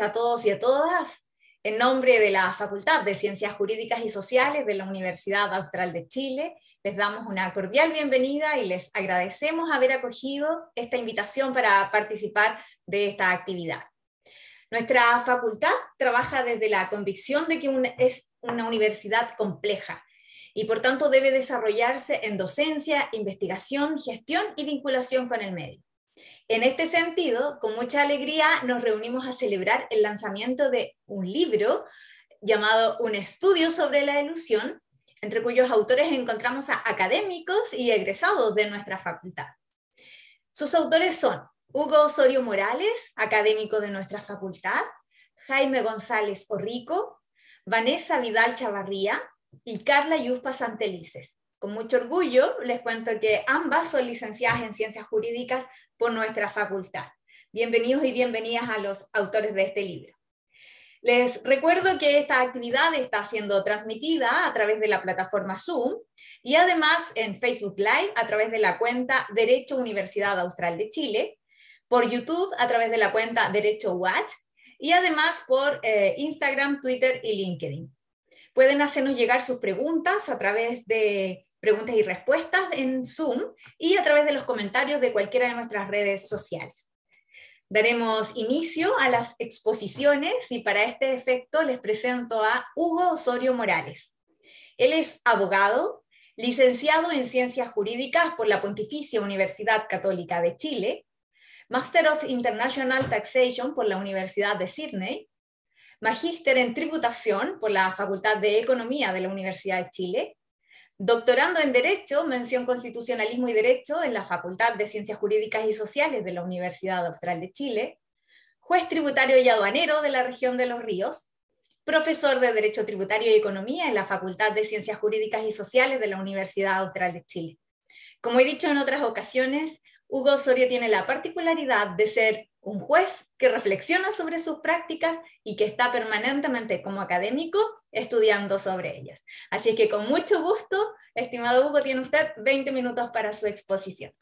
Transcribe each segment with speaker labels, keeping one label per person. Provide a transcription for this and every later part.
Speaker 1: A todos y a todas. En nombre de la Facultad de Ciencias Jurídicas y Sociales de la Universidad Austral de Chile, les damos una cordial bienvenida y les agradecemos haber acogido esta invitación para participar de esta actividad. Nuestra facultad trabaja desde la convicción de que es una universidad compleja y por tanto debe desarrollarse en docencia, investigación, gestión y vinculación con el medio. En este sentido, con mucha alegría nos reunimos a celebrar el lanzamiento de un libro llamado Un estudio sobre la ilusión, entre cuyos autores encontramos a académicos y egresados de nuestra facultad. Sus autores son Hugo Osorio Morales, académico de nuestra facultad, Jaime González Orrico, Vanessa Vidal Chavarría y Carla Yuspa Santelices. Con mucho orgullo les cuento que ambas son licenciadas en Ciencias Jurídicas por nuestra facultad. Bienvenidos y bienvenidas a los autores de este libro. Les recuerdo que esta actividad está siendo transmitida a través de la plataforma Zoom y además en Facebook Live a través de la cuenta Derecho Universidad Austral de Chile, por YouTube a través de la cuenta Derecho Watch y además por eh, Instagram, Twitter y LinkedIn. Pueden hacernos llegar sus preguntas a través de preguntas y respuestas en Zoom y a través de los comentarios de cualquiera de nuestras redes sociales. Daremos inicio a las exposiciones y para este efecto les presento a Hugo Osorio Morales. Él es abogado, licenciado en Ciencias Jurídicas por la Pontificia Universidad Católica de Chile, Master of International Taxation por la Universidad de Sydney, Magíster en Tributación por la Facultad de Economía de la Universidad de Chile, Doctorando en Derecho, mención Constitucionalismo y Derecho en la Facultad de Ciencias Jurídicas y Sociales de la Universidad Austral de Chile, juez tributario y aduanero de la región de Los Ríos, profesor de Derecho Tributario y Economía en la Facultad de Ciencias Jurídicas y Sociales de la Universidad Austral de Chile. Como he dicho en otras ocasiones, Hugo Osorio tiene la particularidad de ser un juez que reflexiona sobre sus prácticas y que está permanentemente como académico estudiando sobre ellas. Así que con mucho gusto, estimado Hugo, tiene usted 20 minutos para su exposición.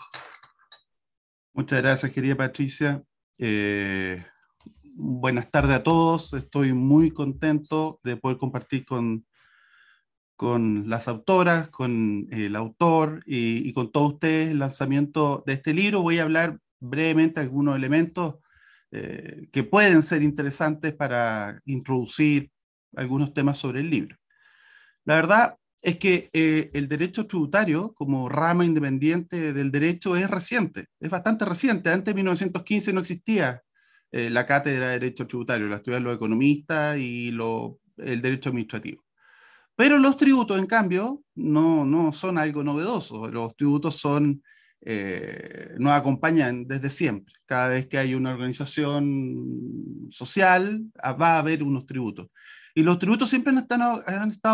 Speaker 2: Muchas gracias, querida Patricia. Eh, buenas tardes a todos. Estoy muy contento de poder compartir con con las autoras, con el autor y, con todos ustedes el lanzamiento de este libro. Voy a hablar brevemente algunos elementos eh, que pueden ser interesantes para introducir algunos temas sobre el libro. La verdad es que eh, el derecho tributario como rama independiente del derecho es reciente, es bastante reciente. Antes de 1915 no existía eh, la cátedra de derecho tributario, la estudiaban los economistas y lo, el derecho administrativo. Pero los tributos, en cambio, no, no son algo novedoso. Los tributos son, eh, nos acompañan desde siempre. Cada vez que hay una organización social, ah, va a haber unos tributos. Y los tributos siempre han estado,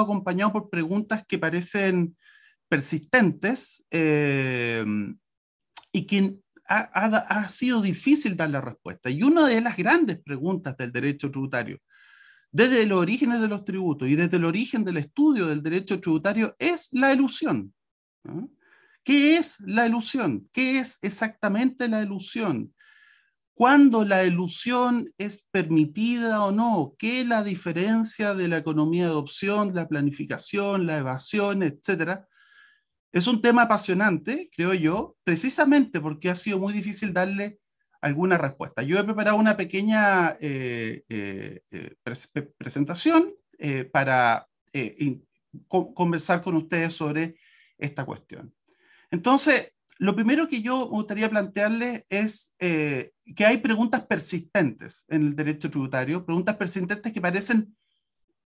Speaker 2: acompañados por preguntas que parecen persistentes eh, y que ha, sido difícil dar la respuesta. Y una de las grandes preguntas del derecho tributario desde los orígenes de los tributos y desde el origen del estudio del derecho tributario es la ilusión. ¿Qué es la ilusión? ¿Qué es exactamente la ilusión? ¿Cuándo la ilusión es permitida o no? ¿Qué es la diferencia de la economía de adopción, la planificación, la evasión, etcétera? Es un tema apasionante, creo yo, precisamente porque ha sido muy difícil darle alguna respuesta. Yo he preparado una pequeña eh, eh, eh, presentación para conversar con ustedes sobre esta cuestión. Entonces, lo primero que yo gustaría plantearles es que hay preguntas persistentes en el derecho tributario, preguntas persistentes que parecen,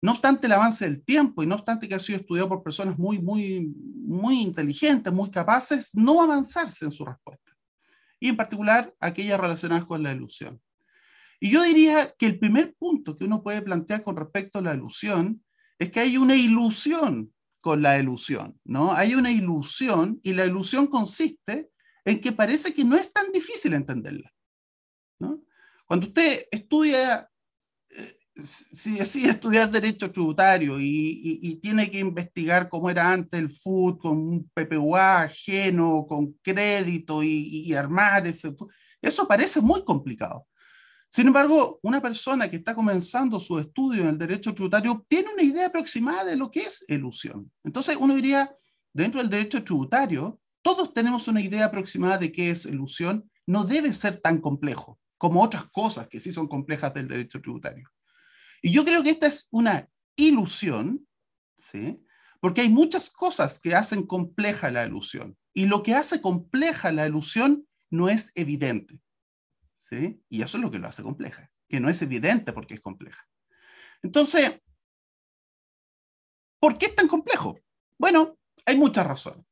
Speaker 2: no obstante el avance del tiempo y no obstante que ha sido estudiado por personas muy, muy, muy inteligentes, muy capaces, no avanzarse en su respuesta y en particular aquellas relacionadas con la ilusión. Y yo diría que el primer punto que uno puede plantear con respecto a la ilusión es que hay una ilusión con la ilusión, ¿no? Hay una ilusión y la ilusión consiste en que parece que no es tan difícil entenderla, ¿no? Cuando usted estudia si decide estudiar derecho tributario y, tiene que investigar cómo era antes el FUD con un PPUA ajeno, con crédito y, armar ese, eso parece muy complicado. Sin embargo, una persona que está comenzando su estudio en el derecho tributario tiene una idea aproximada de lo que es elusión. Entonces, uno diría, dentro del derecho tributario, todos tenemos una idea aproximada de qué es elusión. No debe ser tan complejo como otras cosas que sí son complejas del derecho tributario. Y yo creo que esta es una ilusión, ¿sí? porque hay muchas cosas que hacen compleja la ilusión. Y lo que hace compleja la ilusión no es evidente. Y eso es lo que lo hace compleja, que no es evidente porque es compleja. Entonces, ¿por qué es tan complejo? Bueno, hay muchas razones.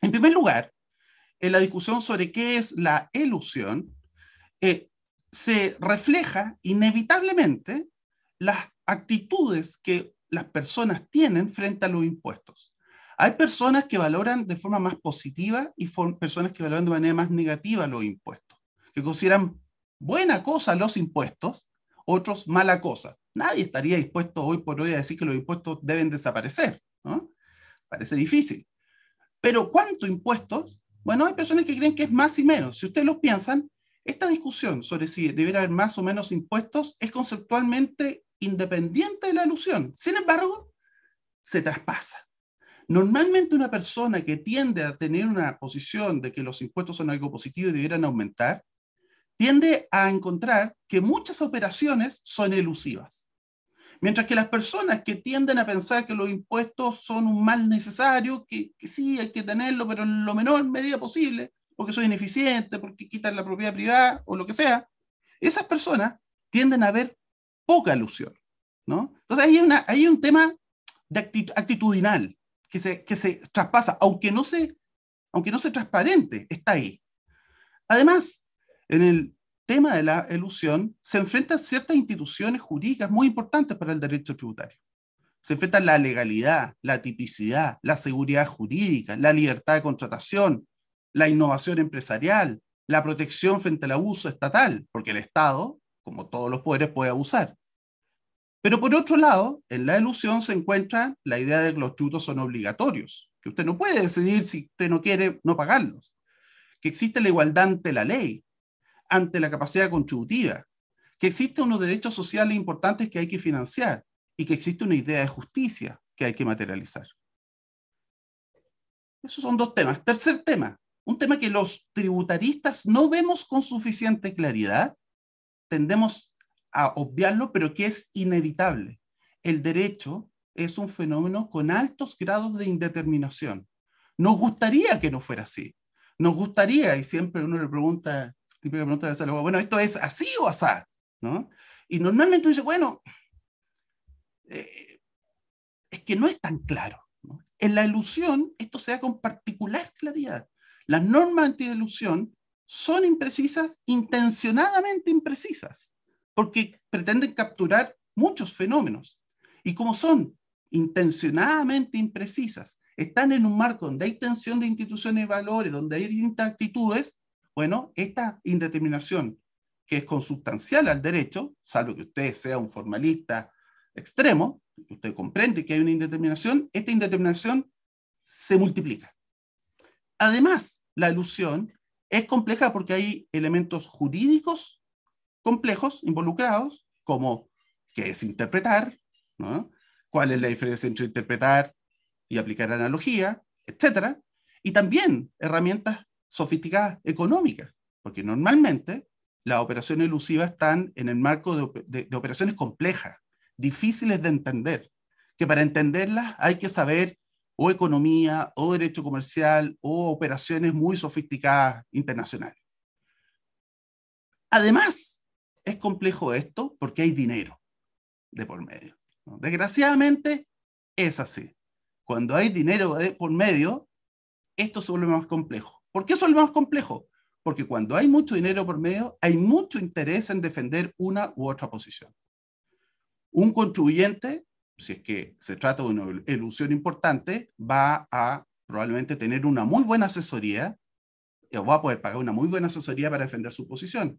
Speaker 2: En primer lugar, en la discusión sobre qué es la ilusión, eh, se refleja inevitablemente las actitudes que las personas tienen frente a los impuestos. Hay personas que valoran de forma más positiva y personas que valoran de manera más negativa los impuestos que consideran buena cosa los impuestos, otros mala cosa. Nadie estaría dispuesto hoy por hoy a decir que los impuestos deben desaparecer. Parece difícil. Pero ¿cuánto impuestos? Bueno, hay personas que creen que es más y menos. Si ustedes lo piensan, esta discusión sobre si debería haber más o menos impuestos es conceptualmente independiente de la alusión. Sin embargo, se traspasa. Normalmente una persona que tiende a tener una posición de que los impuestos son algo positivo y debieran aumentar, tiende a encontrar que muchas operaciones son elusivas. Mientras que las personas que tienden a pensar que los impuestos son un mal necesario, que, sí hay que tenerlo, pero en lo menor medida posible, porque son ineficientes, porque quitan la propiedad privada o lo que sea, esas personas tienden a ver poca ilusión. ¿no? Entonces hay, hay un tema de actitudinal que se, que se traspasa, aunque no, se, aunque no sea transparente, está ahí. Además, en el tema de la elusión se enfrentan ciertas instituciones jurídicas muy importantes para el derecho tributario. Se enfrentan la legalidad, la tipicidad, la seguridad jurídica, la libertad de contratación, la innovación empresarial, la protección frente al abuso estatal, porque el Estado, como todos los poderes, puede abusar. Pero por otro lado, en la elusión se encuentra la idea de que los tributos son obligatorios, que usted no puede decidir si usted no quiere no pagarlos, que existe la igualdad ante la ley, ante la capacidad contributiva, que existen unos derechos sociales importantes que hay que financiar y que existe una idea de justicia que hay que materializar. Esos son dos temas. Tercer tema, un tema que los tributaristas no vemos con suficiente claridad, tendemos a obviarlo, pero que es inevitable. El derecho es un fenómeno con altos grados de indeterminación. Nos gustaría que no fuera así. Nos gustaría, y siempre uno le pregunta típica pregunta de salud, bueno, ¿esto es así o asá? ¿no? Y normalmente uno dice, bueno, eh, es que no es tan claro. En la ilusión, esto se da con particular claridad. Las normas anti-ilusión son imprecisas, intencionadamente imprecisas, porque pretenden capturar muchos fenómenos. Y como son intencionadamente imprecisas, están en un marco donde hay tensión de instituciones y valores, donde hay distintas actitudes, bueno, esta indeterminación que es consubstancial al derecho, salvo que usted sea un formalista extremo, usted comprende que hay una indeterminación, esta indeterminación se multiplica. Además, la ilusión es compleja porque hay elementos jurídicos complejos involucrados, como qué es interpretar, cuál es la diferencia entre interpretar y aplicar analogía, etc. Y también herramientas sofisticadas económicas, porque normalmente las operaciones elusivas están en el marco de, operaciones complejas, difíciles de entender, que para entenderlas hay que saber o economía, o derecho comercial, o operaciones muy sofisticadas internacionales. Además, es complejo esto porque hay dinero de por medio. Desgraciadamente, es así. Cuando hay dinero de por medio, esto se vuelve más complejo. ¿Por qué eso es lo más complejo? Porque cuando hay mucho dinero por medio, hay mucho interés en defender una u otra posición. Un contribuyente, si es que se trata de una ilusión importante, va a probablemente tener una muy buena asesoría, o va a poder pagar una muy buena asesoría para defender su posición.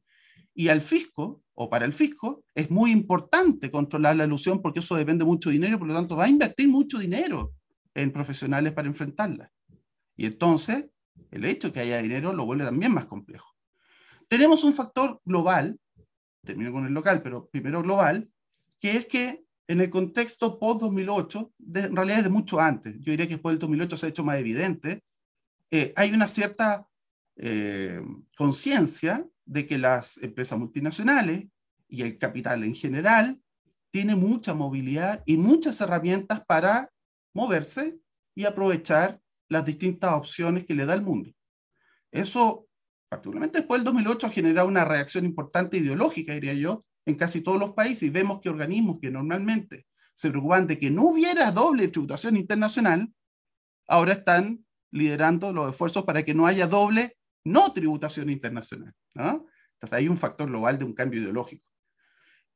Speaker 2: Y al fisco, o para el fisco, es muy importante controlar la ilusión porque eso depende mucho dinero, por lo tanto va a invertir mucho dinero en profesionales para enfrentarla. Y entonces el hecho de que haya dinero lo vuelve también más complejo. Tenemos un factor global termino con el local, pero primero global, que es que en el contexto post-2008, en realidad es de mucho antes, yo diría que después del 2008 se ha hecho más evidente, eh, hay una cierta eh, conciencia de que las empresas multinacionales y el capital en general tiene mucha movilidad y muchas herramientas para moverse y aprovechar las distintas opciones que le da el mundo. Eso, particularmente después del 2008, ha una reacción importante ideológica, diría yo, en casi todos los países vemos que organismos que normalmente se preocupan de que no hubiera doble tributación internacional, ahora están liderando los esfuerzos para que no haya doble no tributación internacional. Entonces hay un factor global de un cambio ideológico.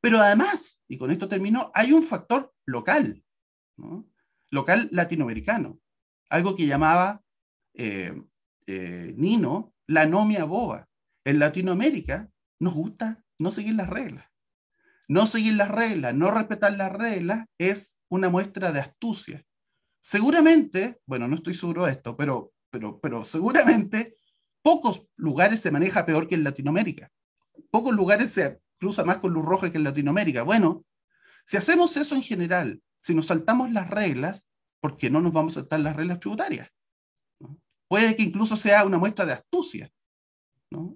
Speaker 2: Pero además, y con esto termino, hay un factor local, local latinoamericano, algo que llamaba eh, eh, Nino la anomia boba. En Latinoamérica nos gusta no seguir las reglas. No seguir las reglas, no respetar las reglas es una muestra de astucia. Seguramente, bueno, no estoy seguro de esto, pero, pero, pero seguramente pocos lugares se maneja peor que en Latinoamérica. Pocos lugares se cruza más con luz roja que en Latinoamérica. Bueno, si hacemos eso en general, si nos saltamos las reglas, ¿por qué no nos vamos a saltar las reglas tributarias? Puede que incluso sea una muestra de astucia.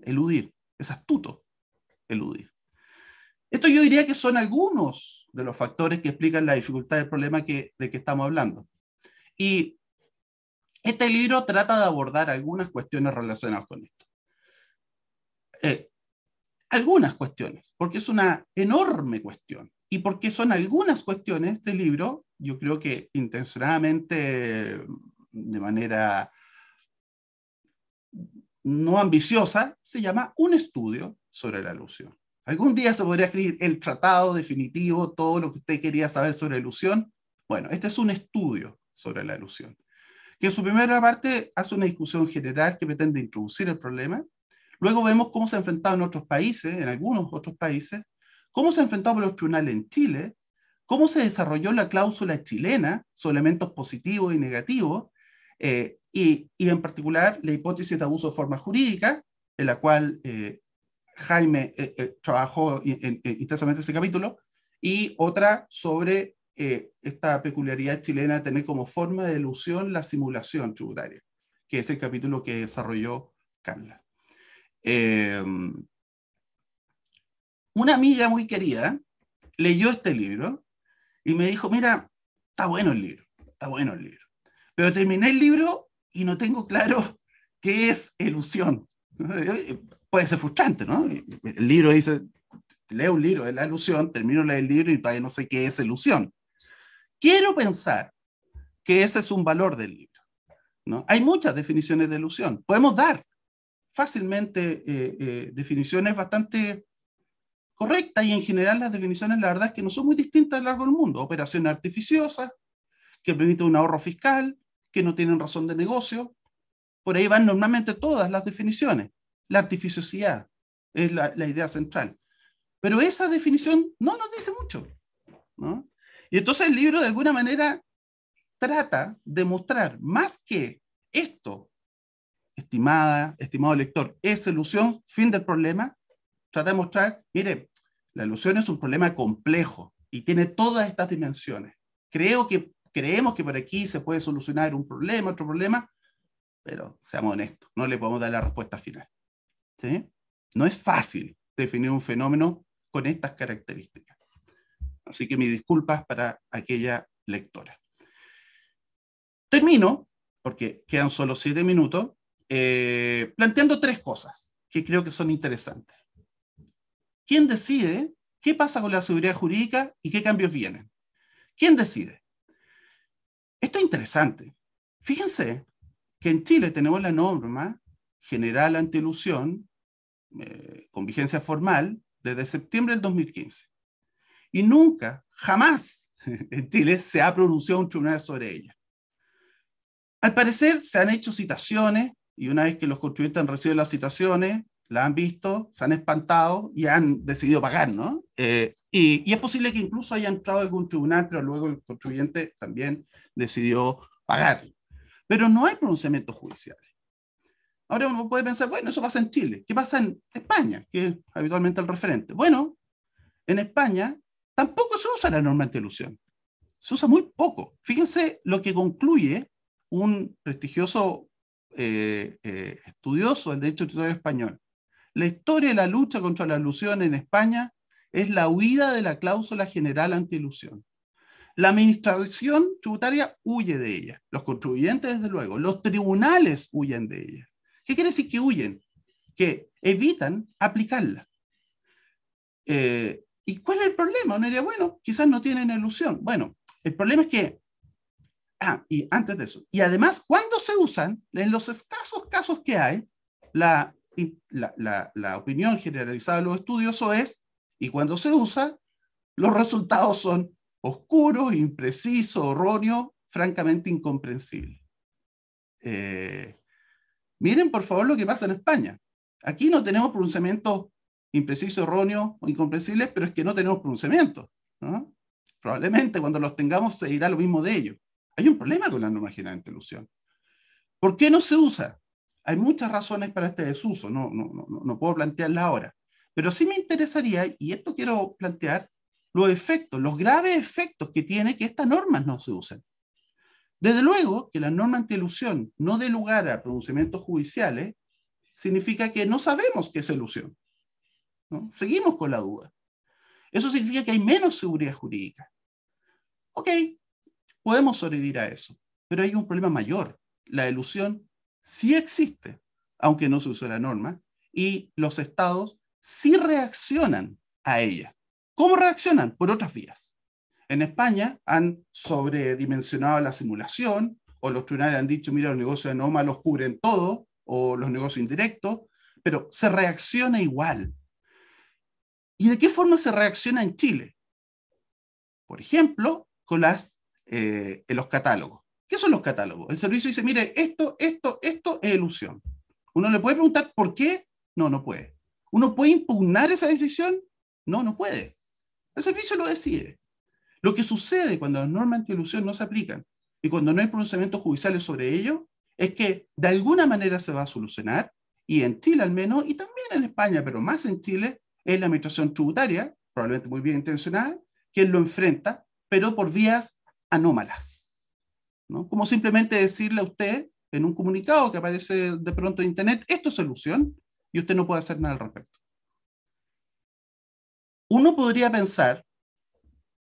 Speaker 2: Eludir, es astuto eludir. Esto yo diría que son algunos de los factores que explican la dificultad del problema de que estamos hablando. Y este libro trata de abordar algunas cuestiones relacionadas con esto. Eh, algunas cuestiones, porque es una enorme cuestión y porque son algunas cuestiones del libro, yo creo que intencionadamente, de manera no ambiciosa, se llama Un estudio sobre la ilusión. Algún día se podría escribir el tratado definitivo, todo lo que usted quería saber sobre la ilusión. Bueno, este es un estudio sobre la ilusión, que en su primera parte hace una discusión general que pretende introducir el problema. Luego vemos cómo se ha enfrentado en otros países, en algunos otros países, cómo se ha enfrentado por los tribunales en Chile, cómo se desarrolló la cláusula chilena sobre elementos positivos y negativos, eh, y, en particular la hipótesis de abuso de forma jurídica, en la cual eh, Jaime eh, trabajó intensamente ese capítulo, y otra sobre esta peculiaridad chilena de tener como forma de ilusión la simulación tributaria, que es el capítulo que desarrolló Carla. una amiga muy querida leyó este libro y me dijo, mira, está bueno el libro, está bueno el libro, pero terminé el libro y no tengo claro qué es ilusión puede ser frustrante, ¿no? El libro dice, leo un libro de la ilusión, termino el libro y todavía no sé qué es ilusión. Quiero pensar que ese es un valor del libro. ¿no? Hay muchas definiciones de ilusión. Podemos dar fácilmente eh, eh, definiciones bastante correctas y en general las definiciones la verdad es que no son muy distintas a lo largo del mundo. Operaciones artificiosas, que permiten un ahorro fiscal, que no tienen razón de negocio. Por ahí van normalmente todas las definiciones la artificiosidad es la, idea central. Pero esa definición no nos dice mucho. Y entonces el libro de alguna manera trata de mostrar más que esto, estimada, estimado lector, es ilusión, fin del problema, trata de mostrar, mire, la ilusión es un problema complejo y tiene todas estas dimensiones. Creo que creemos que por aquí se puede solucionar un problema, otro problema, pero seamos honestos, no le podemos dar la respuesta final. No es fácil definir un fenómeno con estas características. Así que mis disculpas para aquella lectora. Termino, porque quedan solo siete minutos, eh, planteando tres cosas que creo que son interesantes. ¿Quién decide qué pasa con la seguridad jurídica y qué cambios vienen? ¿Quién decide? Esto es interesante. Fíjense que en Chile tenemos la norma general anti-ilusión eh, con vigencia formal desde septiembre del 2015. Y nunca, jamás en Chile se ha pronunciado un tribunal sobre ella. Al parecer se han hecho citaciones y una vez que los contribuyentes han recibido las citaciones, la han visto, se han espantado y han decidido pagar, ¿no? Eh, y, es posible que incluso haya entrado algún tribunal, pero luego el contribuyente también decidió pagar. Pero no hay pronunciamientos judiciales. Ahora uno puede pensar, bueno, eso pasa en Chile. ¿Qué pasa en España? Que es habitualmente el referente. Bueno, en España tampoco se usa la norma antielusión. Se usa muy poco. Fíjense lo que concluye un prestigioso eh, eh, estudioso del derecho tributario español. La historia de la lucha contra la alusión en España es la huida de la cláusula general antielusión. La administración tributaria huye de ella, los contribuyentes desde luego, los tribunales huyen de ella. ¿Qué quiere decir que huyen? Que evitan aplicarla. Eh, ¿Y cuál es el problema? Uno diría, bueno, quizás no tienen ilusión. Bueno, el problema es que, ah, y antes de eso, y además, cuando se usan, en los escasos casos que hay, la, la, opinión generalizada de los estudiosos es, y cuando se usa, los resultados son oscuros, imprecisos, erróneos, francamente incomprensibles. Eh, miren, por favor, lo que pasa en España. Aquí no tenemos pronunciamientos imprecisos, erróneos o incomprensibles, pero es que no tenemos pronunciamientos. Probablemente cuando los tengamos se dirá lo mismo de ellos. Hay un problema con la norma general de interlusión. ¿Por qué no se usa? Hay muchas razones para este desuso, no, no, no, no puedo plantearla ahora. Pero sí me interesaría, y esto quiero plantear, los efectos, los graves efectos que tiene que estas normas no se usen. Desde luego que la norma antielusión no dé lugar a pronunciamientos judiciales significa que no sabemos qué es ilusión. ¿no? Seguimos con la duda. Eso significa que hay menos seguridad jurídica. Ok, podemos sobrevivir a eso, pero hay un problema mayor. La ilusión sí existe, aunque no se use la norma, y los estados sí reaccionan a ella. ¿Cómo reaccionan? Por otras vías. En España han sobredimensionado la simulación, o los tribunales han dicho, mira, los negocios de los cubren todo, o los negocios indirectos, pero se reacciona igual. ¿Y de qué forma se reacciona en Chile? Por ejemplo, con las, eh, los catálogos. ¿Qué son los catálogos? El servicio dice, mire, esto, esto, esto es ilusión. Uno le puede preguntar por qué. No, no puede. Uno puede impugnar esa decisión. No, no puede. El servicio lo decide. Lo que sucede cuando las normas anti-ilusión no se aplican y cuando no hay pronunciamientos judiciales sobre ello, es que de alguna manera se va a solucionar, y en Chile al menos, y también en España, pero más en Chile, es la administración tributaria, probablemente muy bien intencionada, quien lo enfrenta, pero por vías anómalas. ¿No? Como simplemente decirle a usted en un comunicado que aparece de pronto en Internet, esto es solución, y usted no puede hacer nada al respecto uno podría pensar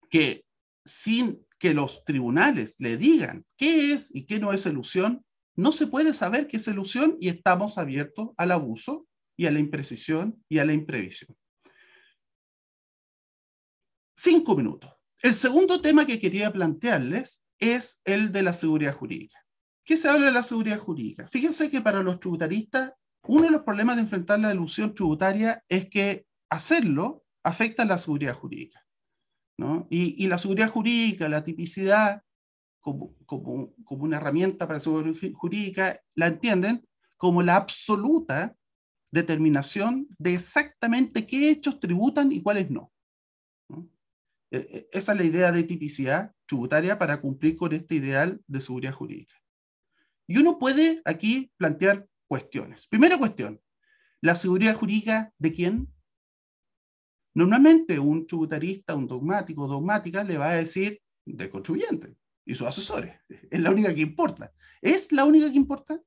Speaker 2: que sin que los tribunales le digan qué es y qué no es ilusión, no se puede saber qué es ilusión y estamos abiertos al abuso y a la imprecisión y a la imprevisión. Cinco minutos. El segundo tema que quería plantearles es el de la seguridad jurídica. ¿Qué se habla de la seguridad jurídica? Fíjense que para los tributaristas, uno de los problemas de enfrentar la ilusión tributaria es que hacerlo afecta la seguridad jurídica. ¿no? Y, la seguridad jurídica, la tipicidad, como, como, como, una herramienta para la seguridad jurídica, la entienden como la absoluta determinación de exactamente qué hechos tributan y cuáles no. E, e, esa es la idea de tipicidad tributaria para cumplir con este ideal de seguridad jurídica. Y uno puede aquí plantear cuestiones. Primera cuestión, ¿la seguridad jurídica de quién? Normalmente un tributarista, un dogmático, dogmática, le va a decir del contribuyente y sus asesores. Es la única que importa. ¿Es la única que importa?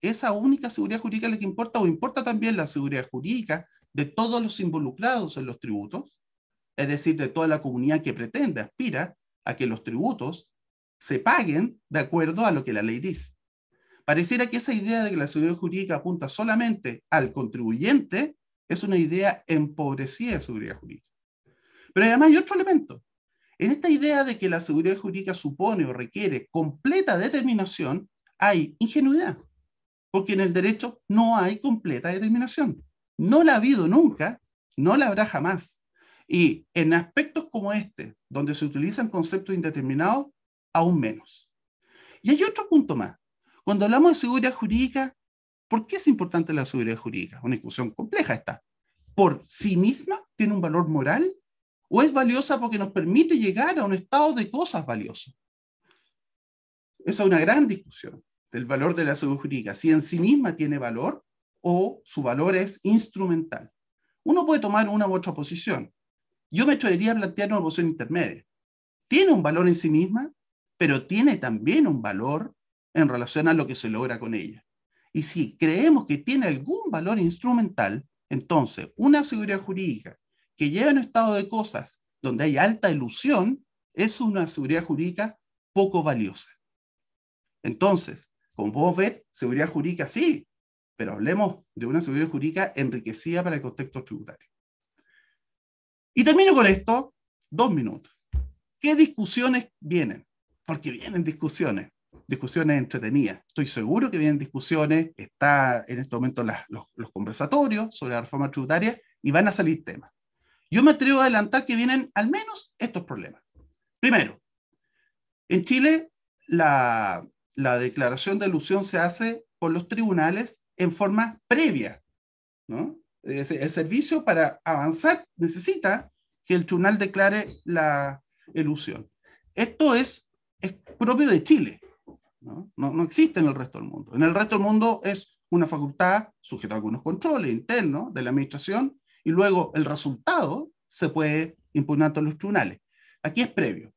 Speaker 2: ¿Esa única seguridad jurídica la que importa o importa también la seguridad jurídica de todos los involucrados en los tributos? Es decir, de toda la comunidad que pretende, aspira a que los tributos se paguen de acuerdo a lo que la ley dice. Pareciera que esa idea de que la seguridad jurídica apunta solamente al contribuyente es una idea empobrecida de seguridad jurídica. Pero además hay otro elemento. En esta idea de que la seguridad jurídica supone o requiere completa determinación, hay ingenuidad, porque en el derecho no hay completa determinación. No la ha habido nunca, no la habrá jamás. Y en aspectos como este, donde se utilizan conceptos indeterminados, aún menos. Y hay otro punto más. Cuando hablamos de seguridad jurídica, ¿Por qué es importante la seguridad jurídica? Una discusión compleja esta. ¿Por sí misma tiene un valor moral? ¿O es valiosa porque nos permite llegar a un estado de cosas valiosas? Esa es una gran discusión del valor de la seguridad jurídica. Si en sí misma tiene valor o su valor es instrumental. Uno puede tomar una u otra posición. Yo me atrevería a plantear una posición intermedia. Tiene un valor en sí misma, pero tiene también un valor en relación a lo que se logra con ella. Y si creemos que tiene algún valor instrumental, entonces una seguridad jurídica que lleva un estado de cosas donde hay alta ilusión es una seguridad jurídica poco valiosa. Entonces, como podemos ver, seguridad jurídica sí, pero hablemos de una seguridad jurídica enriquecida para el contexto tributario. Y termino con esto, dos minutos. ¿Qué discusiones vienen? Porque vienen discusiones, discusiones entretenidas. Estoy seguro que vienen discusiones, está en este momento los, los conversatorios sobre la reforma tributaria y van a salir temas. Yo me atrevo a adelantar que vienen al menos estos problemas. Primero, en Chile la, la declaración de ilusión se hace por los tribunales en forma previa. ¿no? El servicio para avanzar necesita que el tribunal declare la ilusión. Esto es, es propio de Chile. ¿no? No, no existe en el resto del mundo. En el resto del mundo es una facultad sujeta a algunos controles internos de la administración y luego el resultado se puede impugnar ante los tribunales. Aquí es previo.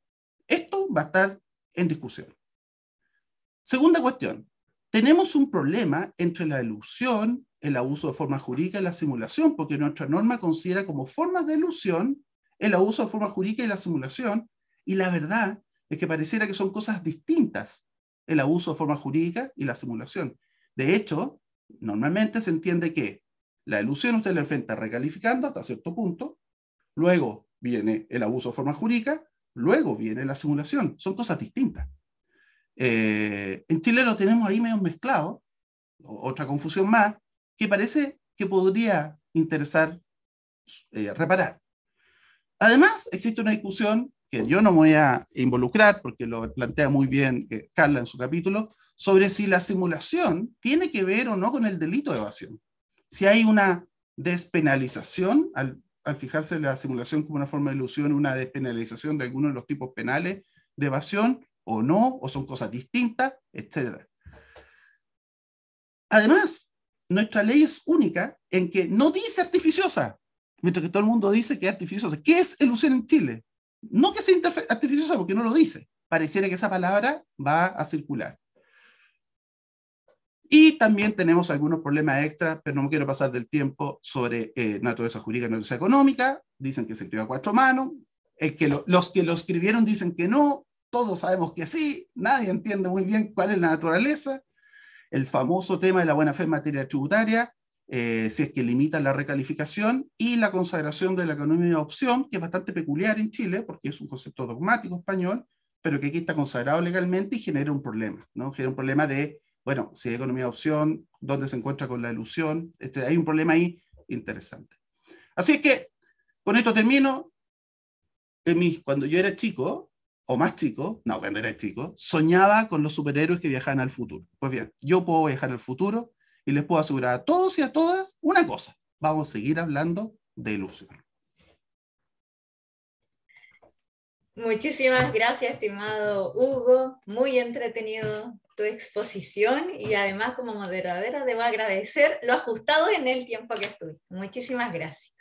Speaker 2: Esto va a estar en discusión. Segunda cuestión. Tenemos un problema entre la ilusión, el abuso de forma jurídica y la simulación, porque nuestra norma considera como formas de ilusión el abuso de forma jurídica y la simulación, y la verdad es que pareciera que son cosas distintas, el abuso de forma jurídica y la simulación. De hecho, normalmente se entiende que la ilusión usted la enfrenta recalificando hasta cierto punto, luego viene el abuso de forma jurídica, luego viene la simulación. Son cosas distintas. Eh, en Chile lo tenemos ahí medio mezclado, otra confusión más, que parece que podría interesar eh, reparar. Además, existe una discusión que yo no voy a involucrar, porque lo plantea muy bien eh, Carla en su capítulo, sobre si la simulación tiene que ver o no con el delito de evasión si hay una despenalización, al, fijarse la simulación como una forma de ilusión, una despenalización de algunos de los tipos penales de evasión, o no, o son cosas distintas, etc. Además, nuestra ley es única en que no dice artificiosa, mientras que todo el mundo dice que es artificiosa. ¿Qué es ilusión en Chile? No que sea artificiosa porque no lo dice. Pareciera que esa palabra va a circular. Y también tenemos algunos problemas extra, pero no me quiero pasar del tiempo, sobre eh, naturaleza jurídica y naturaleza económica. Dicen que se escribió a cuatro manos. Que los que lo escribieron dicen que no. Todos sabemos que sí. Nadie entiende muy bien cuál es la naturaleza. El famoso tema de la buena fe en materia tributaria, eh, si es que limita la recalificación y la consagración de la economía de opción, que es bastante peculiar en Chile, porque es un concepto dogmático español, pero que aquí está consagrado legalmente y genera un problema, ¿no? Genera un problema de bueno, si hay economía de opción, ¿dónde se encuentra con la ilusión? Este, hay un problema ahí interesante. Así es que, con esto termino. Cuando yo era chico, o más chico, no, cuando era chico, soñaba con los superhéroes que viajaban al futuro. Pues bien, yo puedo viajar al futuro y les puedo asegurar a todos y a todas una cosa, vamos a seguir hablando de ilusión.
Speaker 1: Muchísimas gracias, estimado Hugo. Muy entretenido tu exposición y además como moderadora debo agradecer lo ajustado en el tiempo que estuve. Muchísimas gracias.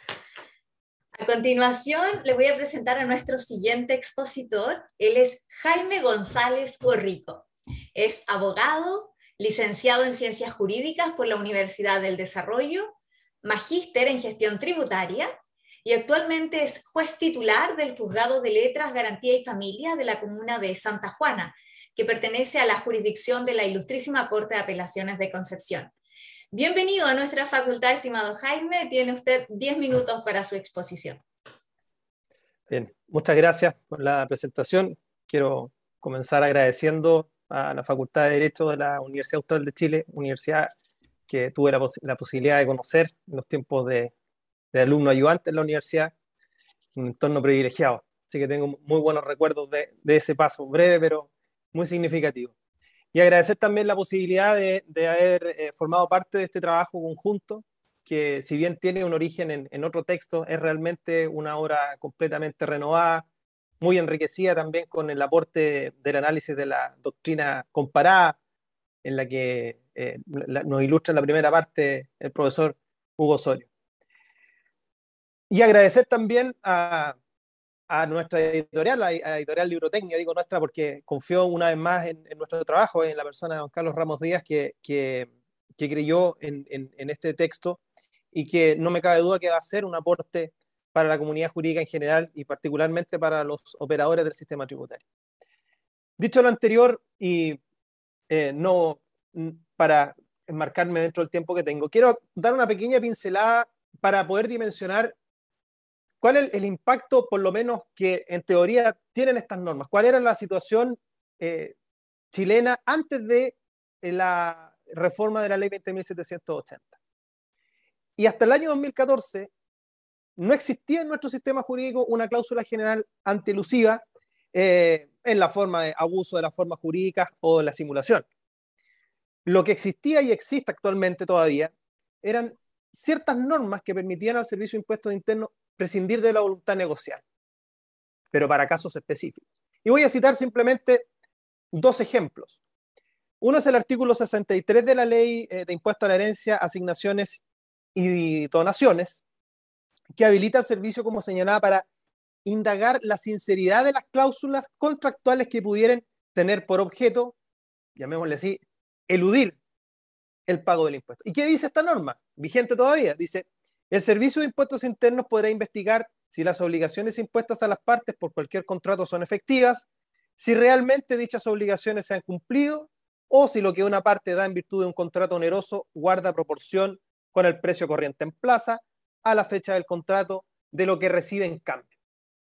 Speaker 1: A continuación le voy a presentar a nuestro siguiente expositor. Él es Jaime González Gorrico. Es abogado, licenciado en Ciencias Jurídicas por la Universidad del Desarrollo, magíster en Gestión Tributaria y actualmente es juez titular del Juzgado de Letras, Garantía y Familia de la Comuna de Santa Juana, que pertenece a la jurisdicción de la Ilustrísima Corte de Apelaciones de Concepción. Bienvenido a nuestra facultad, estimado Jaime. Tiene usted 10 minutos para su exposición.
Speaker 3: Bien, muchas gracias por la presentación. Quiero comenzar agradeciendo a la Facultad de Derecho de la Universidad Austral de Chile, universidad que tuve la, posibilidad de conocer en los tiempos de, alumno ayudante en la universidad, un entorno privilegiado. Así que tengo muy buenos recuerdos de, de ese paso, breve pero muy significativo. Y agradecer también la posibilidad de, haber eh, formado parte de este trabajo conjunto, que si bien tiene un origen en, otro texto, es realmente una obra completamente renovada, muy enriquecida también con el aporte del análisis de la doctrina comparada, en la que eh, nos ilustra en la primera parte el profesor Hugo Osorio. Y agradecer también a, a nuestra editorial, a editorial Librotecnia, digo nuestra porque confió una vez más en, nuestro trabajo, en la persona de Juan Carlos Ramos Díaz, que, que, que creyó en, en, en, este texto y que no me cabe duda que va a ser un aporte para la comunidad jurídica en general y particularmente para los operadores del sistema tributario. Dicho lo anterior, y eh, no para enmarcarme dentro del tiempo que tengo, quiero dar una pequeña pincelada para poder dimensionar ¿Cuál es el impacto, por lo menos, que en teoría tienen estas normas? ¿Cuál era la situación eh, chilena antes de eh, la reforma de la ley 20.780? Y hasta el año 2014 no existía en nuestro sistema jurídico una cláusula general antielusiva eh, en la forma de abuso de las formas jurídicas o de la simulación. Lo que existía y existe actualmente todavía eran ciertas normas que permitían al Servicio de Impuestos Internos prescindir de la voluntad negocial, pero para casos específicos. Y voy a citar simplemente dos ejemplos. Uno es el artículo 63 de la ley eh, de impuesto a la herencia, asignaciones y donaciones, que habilita el servicio como señalaba para indagar la sinceridad de las cláusulas contractuales que pudieran tener por objeto, llamémosle así, eludir el pago del impuesto. ¿Y qué dice esta norma? Vigente todavía. Dice, el Servicio de Impuestos Internos podrá investigar si las obligaciones impuestas a las partes por cualquier contrato son efectivas, si realmente dichas obligaciones se han cumplido o si lo que una parte da en virtud de un contrato oneroso guarda proporción con el precio corriente en plaza a la fecha del contrato de lo que recibe en cambio.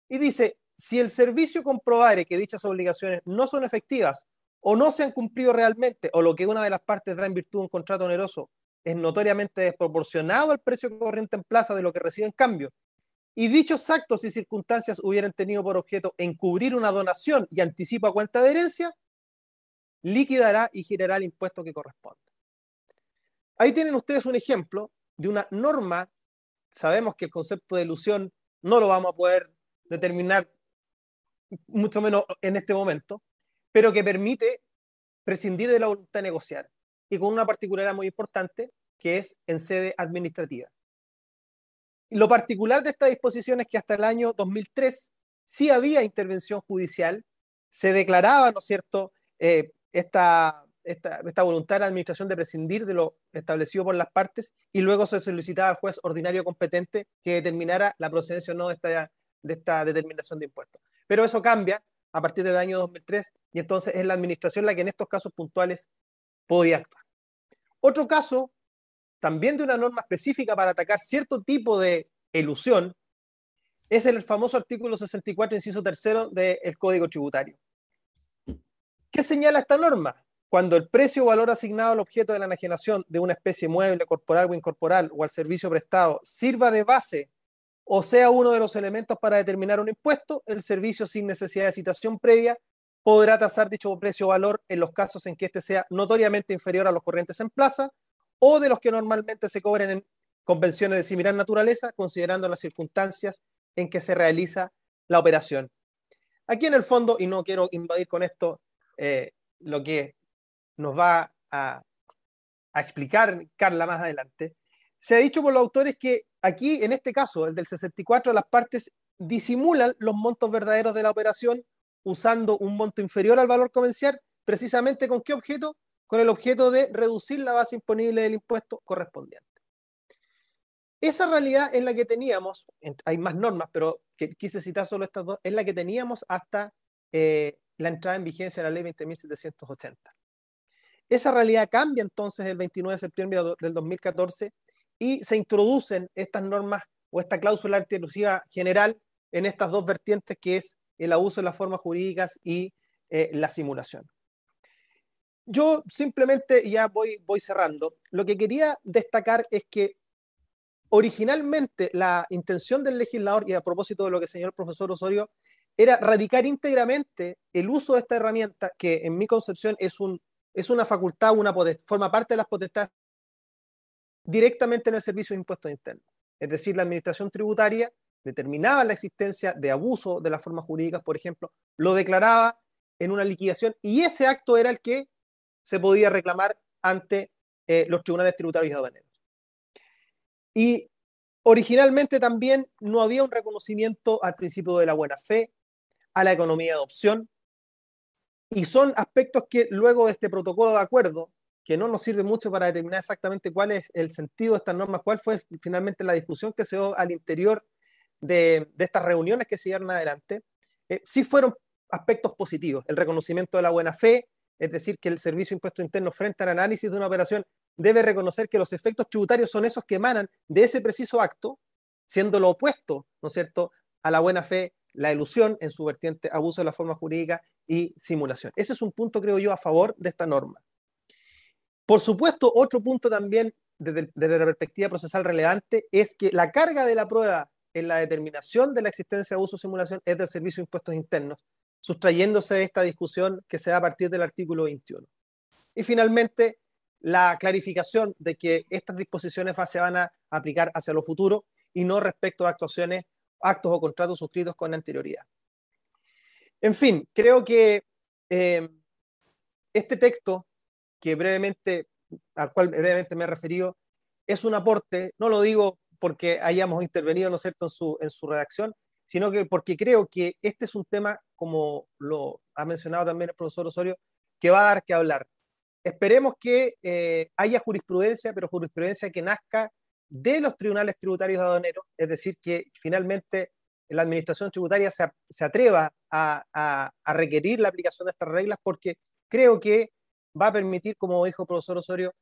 Speaker 3: Y dice, si el servicio comprobare que dichas obligaciones no son efectivas o no se han cumplido realmente o lo que una de las partes da en virtud de un contrato oneroso es notoriamente desproporcionado al precio corriente en plaza de lo que recibe en cambio, y dichos actos y circunstancias hubieran tenido por objeto encubrir una donación y anticipo a cuenta de herencia, liquidará y girará el impuesto que corresponde. Ahí tienen ustedes un ejemplo de una norma. Sabemos que el concepto de ilusión no lo vamos a poder determinar, mucho menos en este momento, pero que permite prescindir de la voluntad de negociar y con una particularidad muy importante, que es en sede administrativa. Lo particular de esta disposición es que hasta el año 2003 sí había intervención judicial, se declaraba, ¿no es cierto?, eh, esta, esta, voluntad de la administración de prescindir de lo establecido por las partes y luego se solicitaba al juez ordinario competente que determinara la procedencia o no de esta, de esta determinación de impuestos. Pero eso cambia a partir del año 2003 y entonces es la administración la que en estos casos puntuales podía actuar. Otro caso, también de una norma específica para atacar cierto tipo de elusión, es el famoso artículo 64, inciso tercero del Código Tributario. ¿Qué señala esta norma? Cuando el precio o valor asignado al objeto de la enajenación de una especie mueble, corporal o incorporal o al servicio prestado sirva de base o sea uno de los elementos para determinar un impuesto, el servicio sin necesidad de citación previa podrá tasar dicho precio o valor en los casos en que éste sea notoriamente inferior a los corrientes en plaza o de los que normalmente se cobren en convenciones de similar naturaleza, considerando las circunstancias en que se realiza la operación. Aquí en el fondo, y no quiero invadir con esto eh, lo que nos va a, a explicar Carla más adelante, se ha dicho por los autores que aquí, en este caso, el del 64, las partes disimulan los montos verdaderos de la operación usando un monto inferior al valor comercial, precisamente con qué objeto? Con el objeto de reducir la base imponible del impuesto correspondiente. Esa realidad es la que teníamos, hay más normas, pero quise citar solo estas dos, es la que teníamos hasta eh, la entrada en vigencia de la ley 20.780. Esa realidad cambia entonces el 29 de septiembre del 2014 y se introducen estas normas o esta cláusula antielusiva general en estas dos vertientes que es el abuso de las formas jurídicas y eh, la simulación. Yo simplemente, ya voy, voy cerrando, lo que quería destacar es que originalmente la intención del legislador, y a propósito de lo que señaló el profesor Osorio, era radicar íntegramente el uso de esta herramienta, que en mi concepción es, un, es una facultad, una forma parte de las potestades, directamente en el servicio de impuestos internos. Es decir, la administración tributaria determinaba la existencia de abuso de las formas jurídicas, por ejemplo, lo declaraba en una liquidación y ese acto era el que se podía reclamar ante eh, los tribunales tributarios y aduaneros. Y originalmente también no había un reconocimiento al principio de la buena fe, a la economía de opción, y son aspectos que luego de este protocolo de acuerdo, que no nos sirve mucho para determinar exactamente cuál es el sentido de estas normas, cuál fue finalmente la discusión que se dio al interior de, estas reuniones que se adelante, eh, sí fueron aspectos positivos. El reconocimiento de la buena fe, es decir, que el Servicio de Impuesto Interno frente al análisis de una operación debe reconocer que los efectos tributarios son esos que emanan de ese preciso acto, siendo lo opuesto, ¿no es cierto?, a la buena fe, la ilusión en su vertiente, abuso de la forma jurídica y simulación. Ese es un punto, creo yo, a favor de esta norma. Por supuesto, otro punto también desde, la perspectiva procesal relevante es que la carga de la prueba en la determinación de la existencia de abuso o simulación es del Servicio de Impuestos Internos, sustrayéndose de esta discusión que se da a partir del artículo 21. Y finalmente, la clarificación de que estas disposiciones se van a aplicar hacia lo futuro y no respecto a actuaciones, actos o contratos suscritos con anterioridad. En fin, creo que eh, este texto, que brevemente, al cual brevemente me he referido, es un aporte, no lo digo porque hayamos intervenido, ¿no es cierto?, en su, en su redacción, sino que porque creo que este es un tema, como lo ha mencionado también el profesor Osorio, que va a dar que hablar. Esperemos que eh, haya jurisprudencia, pero jurisprudencia que nazca de los tribunales tributarios aduaneros, es decir, que finalmente la administración tributaria se, se atreva a, a, requerir la aplicación de estas reglas porque creo que va a permitir, como dijo el profesor Osorio,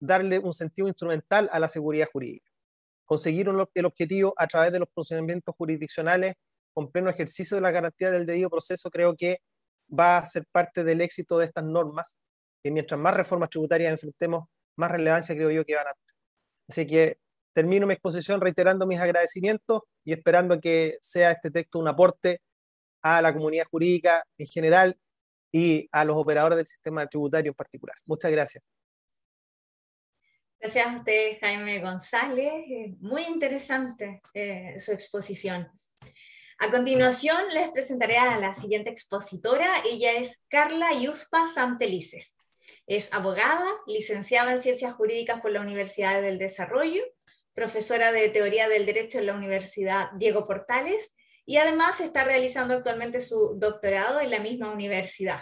Speaker 3: darle un sentido instrumental a la seguridad jurídica. Conseguir el objetivo a través de los procedimientos jurisdiccionales con pleno ejercicio de la garantía del debido proceso, creo que va a ser parte del éxito de estas normas, que mientras más reformas tributarias enfrentemos, más relevancia creo yo que van a tener. Así que termino mi exposición reiterando mis agradecimientos y esperando que sea este texto un aporte a la comunidad jurídica en general y a los operadores del sistema tributario en particular. Muchas gracias.
Speaker 1: Gracias a usted, Jaime González. Eh, muy interesante eh, su exposición. A continuación les presentaré a la siguiente expositora. Ella es Carla Yuspa Santelices. Es abogada, licenciada en Ciencias Jurídicas por la Universidad del Desarrollo, profesora de Teoría del Derecho en la Universidad Diego Portales y además está realizando actualmente su doctorado en la misma universidad.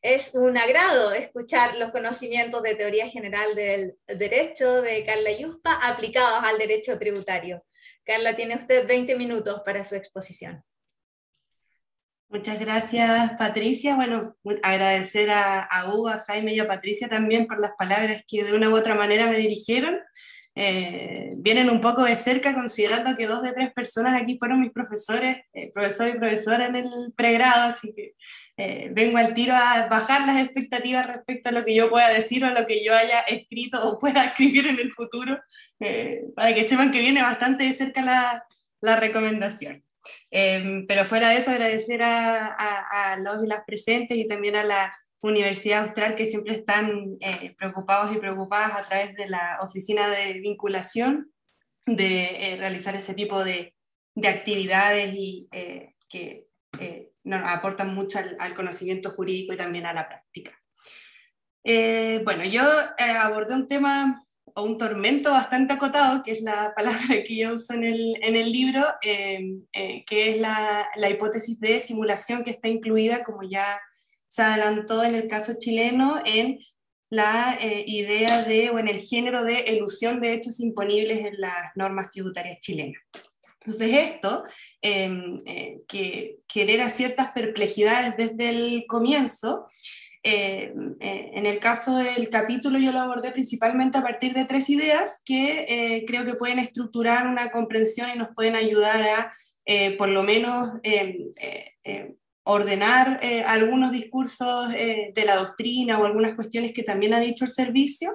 Speaker 1: Es un agrado escuchar los conocimientos de teoría general del derecho de Carla Yuspa aplicados al derecho tributario. Carla, tiene usted 20 minutos para su exposición.
Speaker 4: Muchas gracias, Patricia. Bueno, agradecer a, a Hugo, a Jaime y a Patricia también por las palabras que de una u otra manera me dirigieron. Eh, vienen un poco de cerca, considerando que dos de tres personas aquí fueron mis profesores, eh, profesor y profesora en el pregrado, así que eh, vengo al tiro a bajar las expectativas respecto a lo que yo pueda decir o a lo que yo haya escrito o pueda escribir en el futuro, para que sepan que viene bastante de cerca la, la recomendación. pero fuera de eso, agradecer a, a, a los y las presentes y también a la Universidad Austral que siempre están eh, preocupados y preocupadas a través de la oficina de vinculación de eh, realizar este tipo de, de actividades y eh, que nos aportan mucho al, conocimiento jurídico y también a la práctica. bueno, yo abordé un tema o un tormento bastante acotado, que es la palabra que yo uso en el, en el libro, que es la, la hipótesis de simulación que está incluida, como ya se adelantó en el caso chileno en la eh, idea de, o en el género de elusión de hechos imponibles en las normas tributarias chilenas. Entonces esto, em, eh, que genera ciertas perplejidades desde el comienzo, em, eh, en el caso del capítulo yo lo abordé principalmente a partir de tres ideas que creo que pueden estructurar una comprensión y nos pueden ayudar a, por lo menos, em, ordenar eh, algunos discursos eh, de la doctrina o algunas cuestiones que también ha dicho el servicio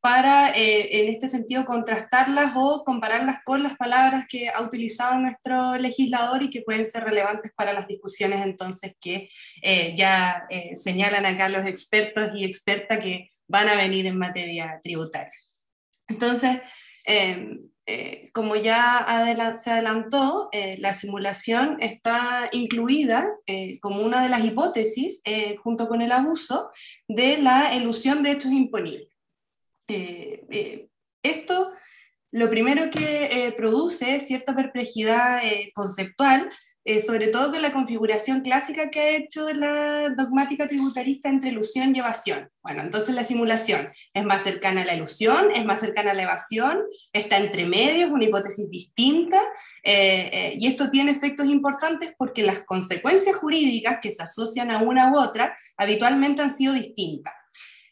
Speaker 4: para, eh, en este sentido, contrastarlas o compararlas con las palabras que ha utilizado nuestro legislador y que pueden ser relevantes para las discusiones entonces que ya señalan acá los expertos y expertas que van a venir en materia tributaria. Entonces, eh, como ya se adelantó, eh, la simulación está incluida eh, como una de las hipótesis, junto con el abuso, de la elusión de hechos imponibles. esto lo primero que produce es cierta perplejidad conceptual eh, sobre todo con la configuración clásica que ha hecho la dogmática tributarista entre ilusión y evasión. Bueno, entonces la simulación es más cercana a la ilusión, es más cercana a la evasión, está entre medios, una hipótesis distinta, eh, eh, y esto tiene efectos importantes porque las consecuencias jurídicas que se asocian a una u otra habitualmente han sido distintas.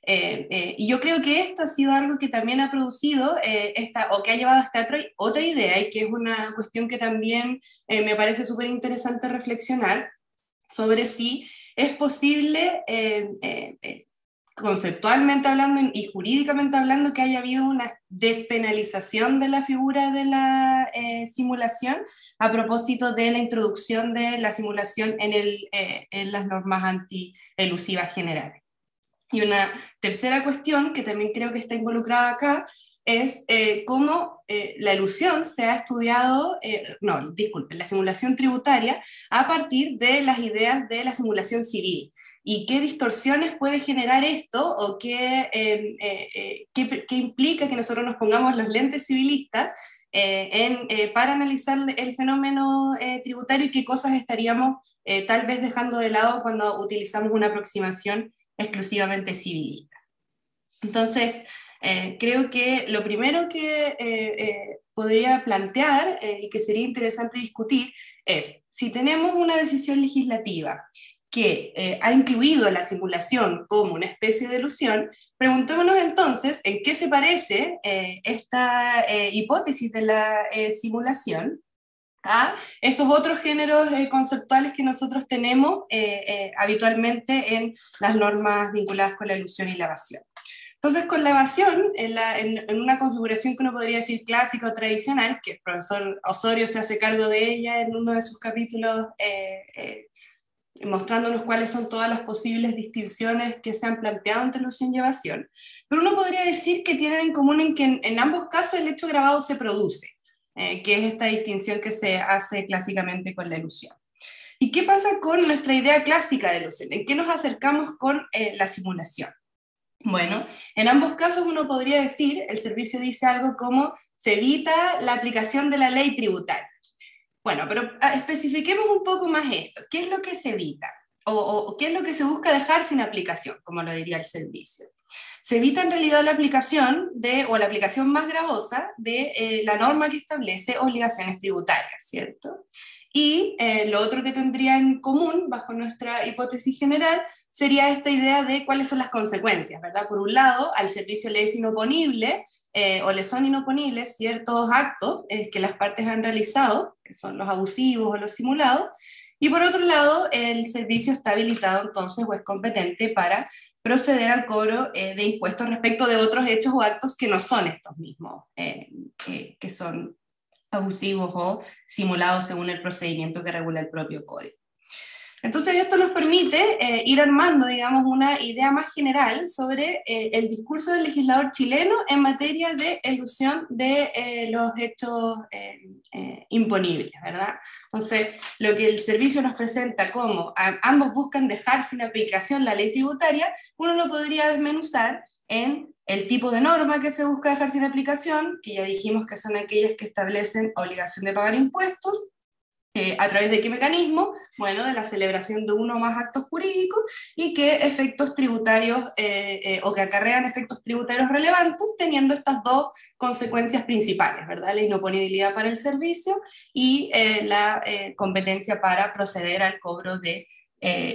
Speaker 4: Eh, eh, y yo creo que esto ha sido algo que también ha producido eh, esta, o que ha llevado hasta otra, otra idea y que es una cuestión que también me parece súper interesante reflexionar sobre si es posible conceptualmente hablando y jurídicamente hablando que haya habido una despenalización de la figura de la simulación a propósito de la introducción de la simulación en, en las normas antielusivas generales. Y una tercera cuestión que también creo que está involucrada acá es eh, cómo eh, la ilusión se ha estudiado, eh, no, disculpen, la simulación tributaria a partir de las ideas de la simulación civil. ¿Y qué distorsiones puede generar esto o qué, em, qué, qué implica que nosotros nos pongamos los lentes civilistas en, para analizar el fenómeno tributario y qué cosas estaríamos tal vez dejando de lado cuando utilizamos una aproximación exclusivamente civilista. Entonces, eh, creo que lo primero que eh, eh, podría plantear y que sería interesante discutir es si tenemos una decisión legislativa que ha incluido la simulación como una especie de ilusión, preguntémonos entonces en qué se parece esta hipótesis de la simulación a estos otros géneros eh, conceptuales que nosotros tenemos eh, eh, habitualmente en las normas vinculadas con la ilusión y la evasión. Entonces, con la evasión, en, una configuración que uno podría decir clásica o tradicional, que el profesor Osorio se hace cargo de ella en uno de sus capítulos, mostrándonos cuáles son todas las posibles distinciones que se han planteado entre ilusión y evasión, pero uno podría decir que tienen en común en que en ambos casos el hecho grabado se produce. Eh, que es esta distinción que se hace clásicamente con la ilusión. ¿Y qué pasa con nuestra idea clásica de ilusión? ¿En qué nos acercamos con eh, la simulación? Bueno, en ambos casos uno podría decir, el servicio dice algo como se evita la aplicación de la ley tributaria. Bueno, pero ah, especifiquemos un poco más esto. ¿Qué es lo que se evita? O, o, qué es lo que se busca dejar sin aplicación, como lo diría el servicio? Se evita en realidad la aplicación de, o la aplicación más gravosa de eh, la norma que establece obligaciones tributarias, ¿cierto? Y eh, lo otro que tendría en común, bajo nuestra hipótesis general, sería esta idea de cuáles son las consecuencias, ¿verdad? Por un lado, al servicio le es inoponible eh, o le son inoponibles ciertos actos que las partes han realizado, que son los abusivos o los simulados, y por otro lado, el servicio está habilitado entonces o es competente para proceder al cobro eh, de impuestos respecto de otros hechos o actos que no son estos mismos, eh, eh, que son abusivos o simulados según el procedimiento que regula el propio código. Entonces esto nos permite eh, ir armando, digamos, una idea más general sobre eh, el discurso del legislador chileno en materia de ilusión de eh, los hechos imponibles, ¿verdad? Entonces, lo que el servicio nos presenta como ambos buscan dejar sin aplicación la ley tributaria, uno lo podría desmenuzar en el tipo de norma que se busca dejar sin aplicación, que ya dijimos que son aquellas que establecen obligación de pagar impuestos, eh, ¿A través de qué mecanismo? Bueno, de la celebración de uno o más actos jurídicos y qué efectos tributarios eh, eh, o que acarrean efectos tributarios relevantes, teniendo estas dos consecuencias principales, ¿verdad? La inoponibilidad para el servicio y la competencia para proceder al cobro de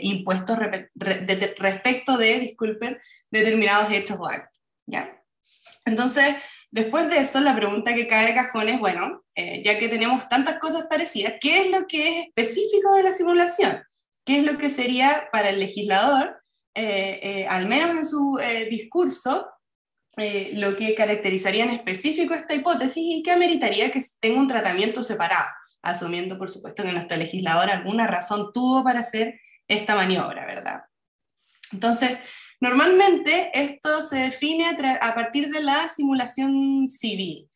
Speaker 4: impuestos respecto de, disculpen, determinados hechos o actos, ¿ya? Entonces, Después de eso, la pregunta que cae de cajón es, bueno, eh, ya que tenemos tantas cosas parecidas, ¿qué es lo que es específico de la simulación? ¿Qué es lo que sería para el legislador, eh, eh, al menos en su discurso, lo que caracterizaría en específico esta hipótesis y que ameritaría que tenga un tratamiento separado, asumiendo, por supuesto, que nuestro legislador alguna razón tuvo para hacer esta maniobra, ¿verdad? Entonces, Normalmente esto se define a, partir de la simulación civil,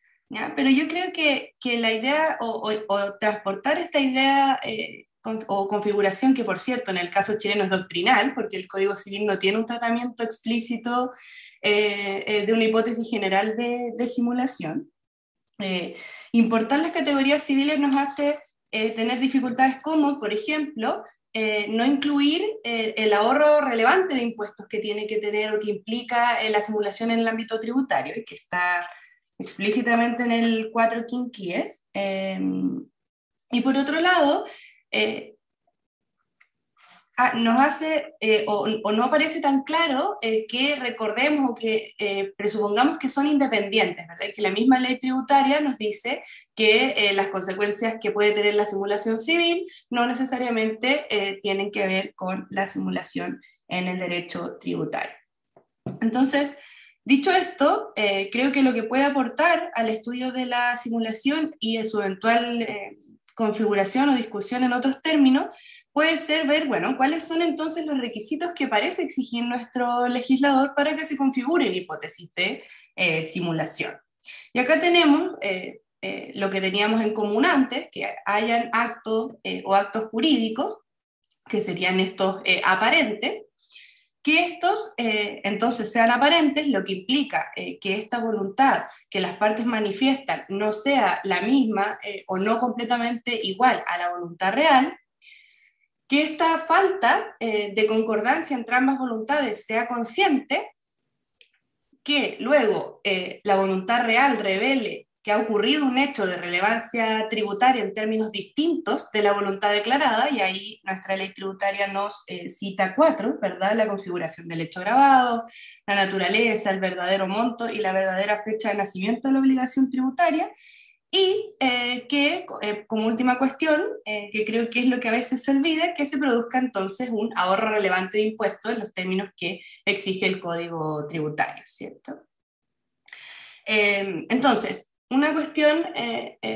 Speaker 4: pero yo creo que, la idea o, transportar esta idea eh, o configuración, que por cierto en el caso chileno es doctrinal, porque el Código Civil no tiene un tratamiento explícito eh, eh, de una hipótesis general de, simulación, importar las categorías civiles nos hace tener dificultades como, por ejemplo, no incluir el ahorro relevante de impuestos que tiene que tener o que implica la simulación en el ámbito tributario y que está explícitamente en el 4 quinquíes. y por otro lado, Ah, nos hace eh, o, no parece tan claro eh, que recordemos o que eh, presupongamos que son independientes, ¿verdad? que la misma ley tributaria nos dice que las consecuencias que puede tener la simulación civil no necesariamente tienen que ver con la simulación en el derecho tributario. Entonces, Dicho esto, creo que lo que puede aportar al estudio de la simulación y su eventual configuración o discusión en otros términos puede ser ver, bueno, cuáles son entonces los requisitos que parece exigir nuestro legislador para que se configuren hipótesis de eh, simulación. Y acá tenemos eh, eh, lo que teníamos en común antes, que hayan actos o actos jurídicos, que serían estos aparentes, que estos entonces sean aparentes, lo que implica que esta voluntad que las partes manifiestan no sea la misma o no completamente igual a la voluntad real, que esta falta eh, de concordancia entre ambas voluntades sea consciente, que luego eh, la voluntad real revele que ha ocurrido un hecho de relevancia tributaria en términos distintos de la voluntad declarada, y ahí nuestra ley tributaria nos eh, cita cuatro, ¿verdad? La configuración del hecho grabado, la naturaleza, el verdadero monto y la verdadera fecha de nacimiento de la obligación tributaria, y eh, que, eh, como última cuestión, que creo que es lo que a veces se olvida, que se produzca entonces un ahorro relevante de impuestos en los términos que exige el código tributario, ¿cierto? entonces, una cuestión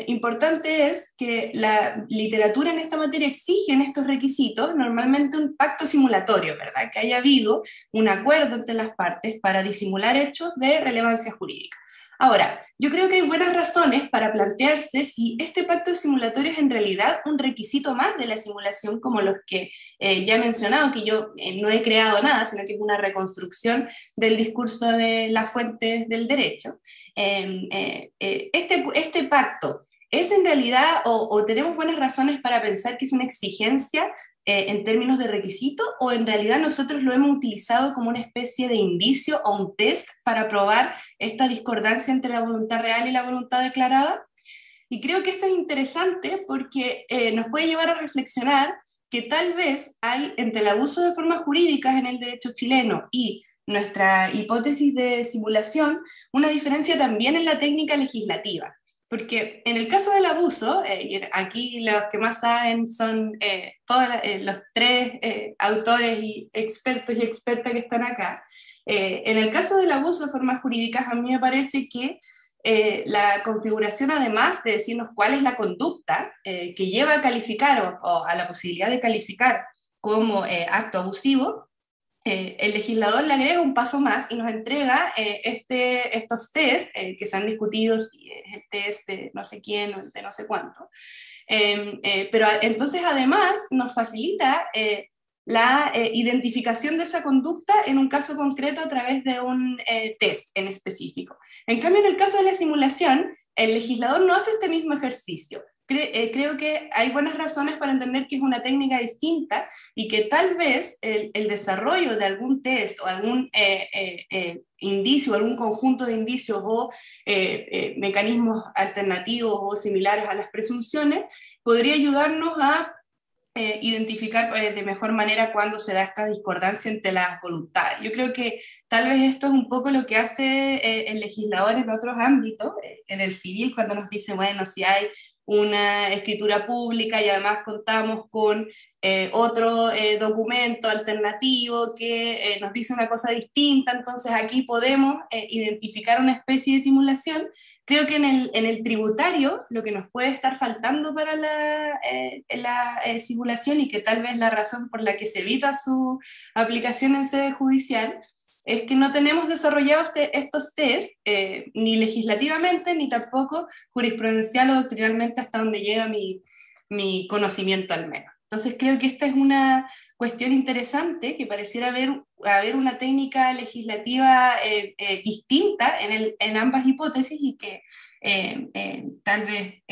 Speaker 4: importante es que la literatura en esta materia exige en estos requisitos normalmente un pacto simulatorio, ¿verdad? Que haya habido un acuerdo entre las partes para disimular hechos de relevancia jurídica. Ahora, yo creo que hay buenas razones para plantearse si este pacto simulatorio es en realidad un requisito más de la simulación, como los que eh, ya he mencionado, que yo eh, no he creado nada, sino que es una reconstrucción del discurso de las fuentes del derecho. Em, eh, este, este pacto ¿Es en realidad o, tenemos buenas razones para pensar que es una exigencia eh, en términos de requisito o en realidad nosotros lo hemos utilizado como una especie de indicio o un test para probar esta discordancia entre la voluntad real y la voluntad declarada. Y creo que esto es interesante porque eh, nos puede llevar a reflexionar que tal vez hay entre el abuso de formas jurídicas en el derecho chileno y nuestra hipótesis de simulación una diferencia también en la técnica legislativa. Porque en el caso del abuso, eh, aquí los que más saben son eh, todos eh, los tres autores y expertos y expertas que están acá. en el caso del abuso de formas jurídicas, a mí me parece que la configuración, además de decirnos cuál es la conducta que lleva a calificar o, a la posibilidad de calificar como acto abusivo, eh, el legislador le agrega un paso más y nos entrega eh, este, estos test eh, que se han discutido, si es el test de no sé quién o de no sé cuánto. Em, pero entonces además nos facilita la identificación de esa conducta en un caso concreto a través de un test en específico. En cambio, en el caso de la simulación, el legislador no hace este mismo ejercicio, eh, creo que hay buenas razones para entender que es una técnica distinta y que tal vez el, desarrollo de algún test o algún eh, eh, indicio, algún conjunto de indicios o mecanismos alternativos o similares a las presunciones podría ayudarnos a identificar de mejor manera cuando se da esta discordancia entre las voluntades. Yo creo que tal vez esto es un poco lo que hace el legislador en otros ámbitos, en el civil, cuando nos dice, bueno, si hay una escritura pública y además contamos con eh, otro eh, documento alternativo que eh, nos dice una cosa distinta, entonces aquí podemos identificar una especie de simulación. Creo que en el, en el, tributario lo que nos puede estar faltando para la, la simulación y que tal vez la razón por la que se evita su aplicación en sede judicial es que no tenemos desarrollados este, estos test eh, ni legislativamente ni tampoco jurisprudencial o doctrinalmente hasta donde llega mi, mi conocimiento al menos. Entonces creo que esta es una cuestión interesante que pareciera haber, haber una técnica legislativa eh, eh, distinta en, ambas hipótesis y que tal vez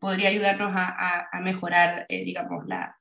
Speaker 4: podría ayudarnos a, a mejorar, digamos, la,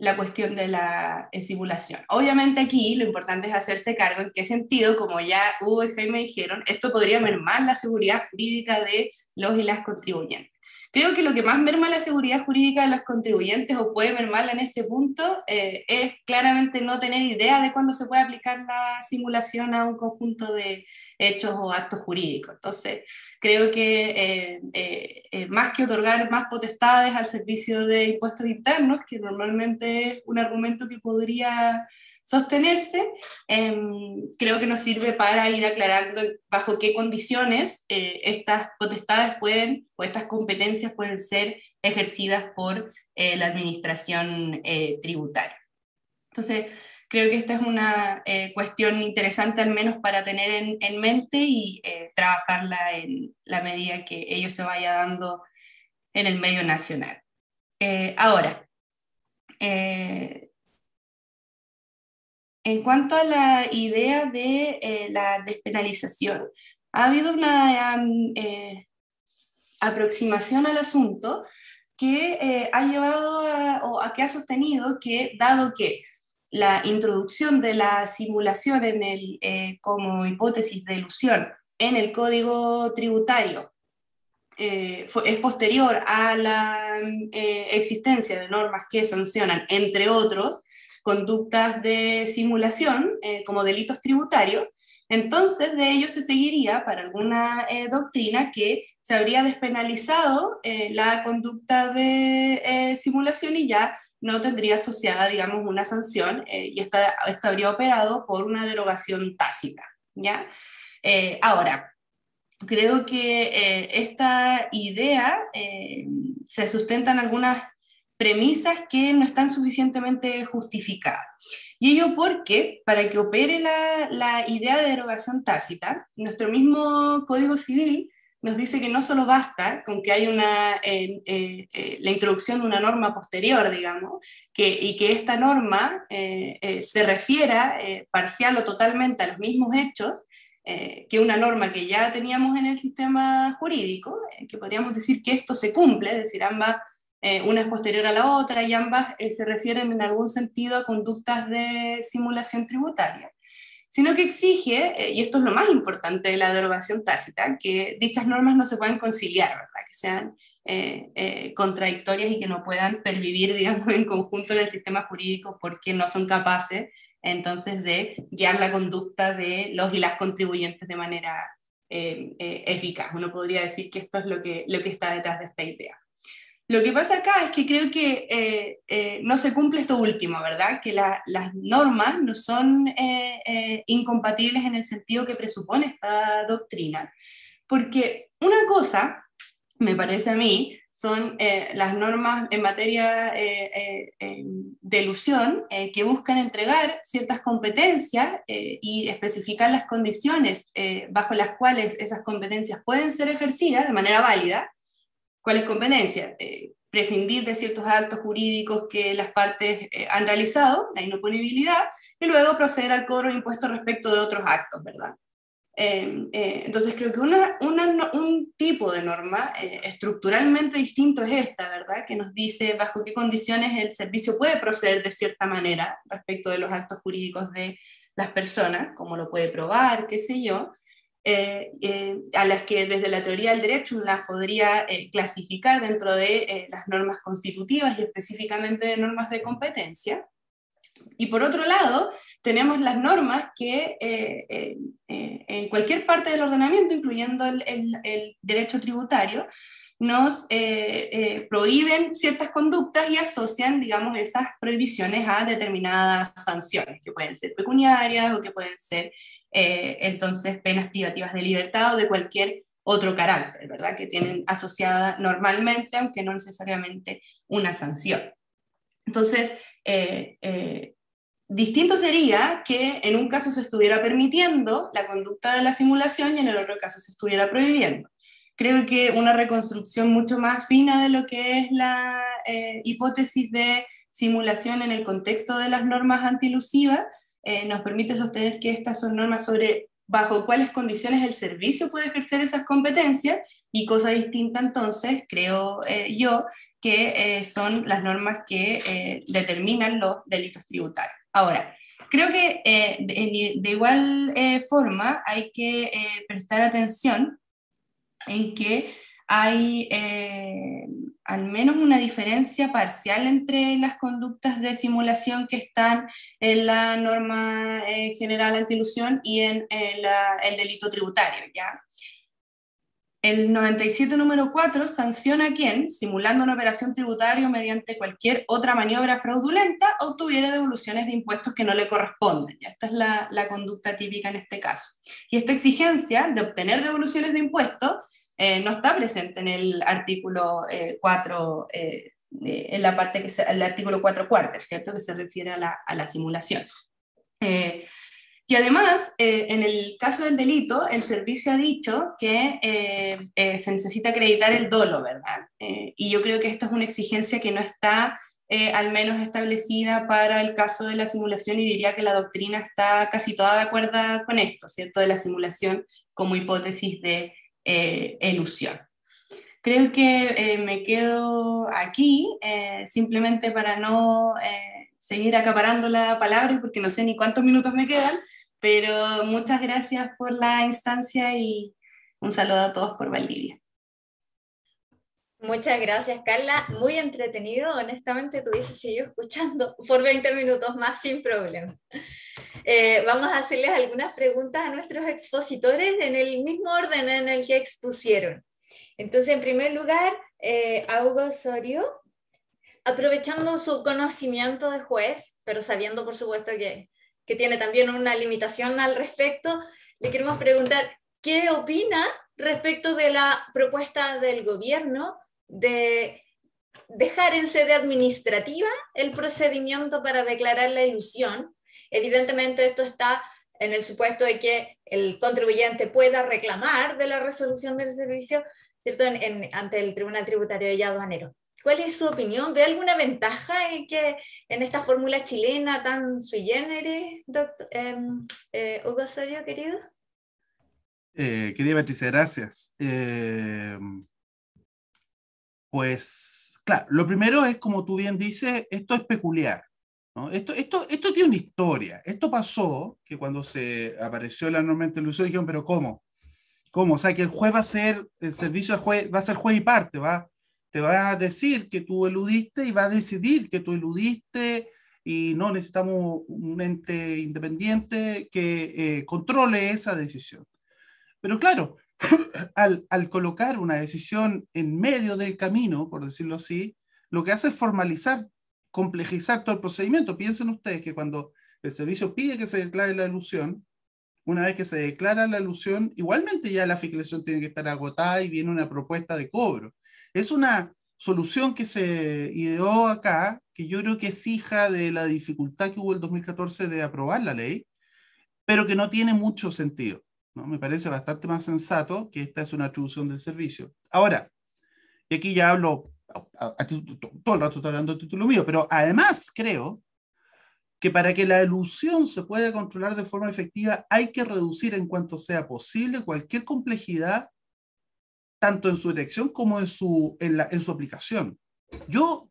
Speaker 4: la cuestión de la simulación. Obviamente aquí lo importante es hacerse cargo en qué sentido, como ya Hugo y Jaime dijeron, esto podría mermar la seguridad jurídica de los y las contribuyentes. Creo que lo que más merma la seguridad jurídica de los contribuyentes o puede mermarla en este punto eh, es claramente no tener idea de cuándo se puede aplicar la simulación a un conjunto de hechos o actos jurídicos. Entonces, creo que eh, eh, más que otorgar más potestades al servicio de impuestos internos, que normalmente es un argumento que podría sostenerse, em, creo que nos sirve para ir aclarando bajo qué condiciones eh, estas potestades pueden o estas competencias pueden ser ejercidas por eh, la administración eh, tributaria. Entonces, creo que esta es una cuestión interesante al menos para tener en, en mente y trabajarla en la medida que ello se vaya dando en el medio nacional. ahora, en cuanto a la idea de eh, la despenalización, ha habido una eh, aproximación al asunto que eh, ha llevado a, o a que ha sostenido que, dado que la introducción de la simulación en el, como hipótesis de ilusión en el código tributario es posterior a la existencia de normas que sancionan, entre otros, conductas de simulación eh, como delitos tributarios, entonces de ello se seguiría para alguna eh, doctrina que se habría despenalizado eh, la conducta de simulación y ya no tendría asociada, digamos, una sanción y esta, habría operado por una derogación tácita. ¿ya? ahora, creo que esta idea se sustenta en algunas premisas que no están suficientemente justificadas. Y ello porque, para que opere la, idea de derogación tácita, nuestro mismo Código Civil nos dice que no solo basta con que haya una, eh, eh, eh, la introducción de una norma posterior, digamos, que, y que esta norma se refiera parcial o totalmente a los mismos hechos, que una norma que ya teníamos en el sistema jurídico, que podríamos decir que esto se cumple, es decir, ambas eh, una es posterior a la otra y ambas eh, se refieren en algún sentido a conductas de simulación tributaria, sino que exige, eh, y esto es lo más importante de la derogación tácita, que dichas normas no se puedan conciliar, ¿verdad? que sean contradictorias y que no puedan pervivir, digamos, en conjunto en el sistema jurídico porque no son capaces entonces de guiar la conducta de los y las contribuyentes de manera eficaz. Uno podría decir que esto es lo que, lo que está detrás de esta idea. Lo que pasa acá es que creo que eh, eh, no se cumple esto último, ¿verdad? Que las normas no son eh, incompatibles en el sentido que presupone esta doctrina. Porque una cosa, me parece a mí, son las normas en materia de ilusión que buscan entregar ciertas competencias y especificar las condiciones bajo las cuales esas competencias pueden ser ejercidas de manera válida ¿Cuáles competencias? Eh, prescindir de ciertos actos jurídicos que las partes eh, han realizado, la inoponibilidad, y luego proceder al cobro de impuestos respecto de otros actos, ¿verdad? Em, eh, entonces creo que una, un tipo de norma estructuralmente distinto es esta, ¿verdad? Que nos dice bajo qué condiciones el servicio puede proceder de cierta manera respecto de los actos jurídicos de las personas, como lo puede probar, qué sé yo, eh, eh, a las que desde la teoría del derecho las podría eh, clasificar dentro de las normas constitutivas y específicamente de normas de competencia. Y por otro lado, tenemos las normas que en cualquier parte del ordenamiento, incluyendo el derecho tributario, nos prohíben ciertas conductas y asocian, digamos, esas prohibiciones a determinadas sanciones, que pueden ser pecuniarias o que pueden ser eh, entonces penas privativas de libertad o de cualquier otro carácter, ¿verdad? Que tienen asociada normalmente, aunque no necesariamente, una sanción. Entonces, eh, eh, distinto sería que en un caso se estuviera permitiendo la conducta de la simulación y en el otro caso se estuviera prohibiendo. Creo que una reconstrucción mucho más fina de lo que es la eh, hipótesis de simulación en el contexto de las normas antilusivas eh, nos permite sostener que estas son normas sobre bajo cuáles condiciones el servicio puede ejercer esas competencias y cosa distinta entonces, creo eh, yo, que son las normas que determinan los delitos tributarios. Ahora, creo que de, de, igual forma hay que prestar atención en que hay eh, al menos una diferencia parcial entre las conductas de simulación que están en la norma eh, general antilusión y en, el delito tributario. ¿ya? El 97 número 4 sanciona a quien, simulando una operación tributaria mediante cualquier otra maniobra fraudulenta, obtuviera devoluciones de impuestos que no le corresponden. ¿ya? Esta es la, conducta típica en este caso. Y esta exigencia de obtener devoluciones de impuestos eh, no está presente en el artículo 4, eh, eh, en la parte que se, el artículo 4 cuartos, ¿cierto? Que se refiere a la, a la simulación. Y además, en el caso del delito, el servicio ha dicho que se necesita acreditar el dolo, ¿verdad? y yo creo que esto es una exigencia que no está al menos establecida para el caso de la simulación y diría que la doctrina está casi toda de acuerdo con esto, ¿cierto? De la simulación como hipótesis de eh, ilusión. Creo que eh, me quedo aquí eh, simplemente para no seguir acaparando la palabra porque no sé ni cuántos minutos me quedan, pero muchas gracias por la instancia y un saludo a todos por Valdivia.
Speaker 1: Muchas gracias, Carla. Muy entretenido. Honestamente, tuviese seguido escuchando por 20 minutos más sin problema. Eh, vamos a hacerles algunas preguntas a nuestros expositores en el mismo orden en el que expusieron. Entonces, en primer lugar, eh, Hugo Osorio, aprovechando su conocimiento de juez, pero sabiendo, por supuesto, que, que tiene también una limitación al respecto, le queremos preguntar, ¿qué opina respecto de la propuesta del gobierno de dejar en sede administrativa el procedimiento para declarar la ilusión. Evidentemente esto está en el supuesto de que el contribuyente pueda reclamar de la resolución del servicio ¿cierto? ante el Tribunal Tributario y Aduanero. ¿Cuál es su opinión? ¿Ve alguna ventaja en, que, en esta fórmula chilena tan sui generis, doctor, em, eh, Hugo Osorio, querido?
Speaker 2: Eh, querida Patricia, gracias. Eh, pues, claro, lo primero es, como tú bien dices, esto es peculiar. ¿no? Esto, esto, esto tiene una historia. Esto pasó que cuando se apareció la norma de ilusión dijeron, pero ¿cómo? ¿Cómo? O sea, que el juez va a ser, el servicio de juez, va a ser juez y parte, va, te va a decir que tú eludiste y va a decidir que tú eludiste y no necesitamos un ente independiente que eh, controle esa decisión. Pero claro, al, colocar una decisión en medio del camino, por decirlo así, lo que hace es formalizar, complejizar todo el procedimiento. Piensen ustedes que cuando el servicio pide que se declare la ilusión, una vez que se declara la ilusión, igualmente ya la fiscalización tiene que estar agotada y viene una propuesta de cobro. Es una solución que se ideó acá, que yo creo que es hija de la dificultad que hubo el 2014 de aprobar la ley, pero que no tiene mucho sentido. ¿no? Me parece bastante más sensato que esta es una atribución del servicio. Ahora, y aquí ya hablo, todo el rato estoy hablando del título mío, pero además creo que para que la ilusión se pueda controlar de forma efectiva hay que reducir en cuanto sea posible cualquier complejidad, tanto en su dirección como en su, en, la, en su aplicación. Yo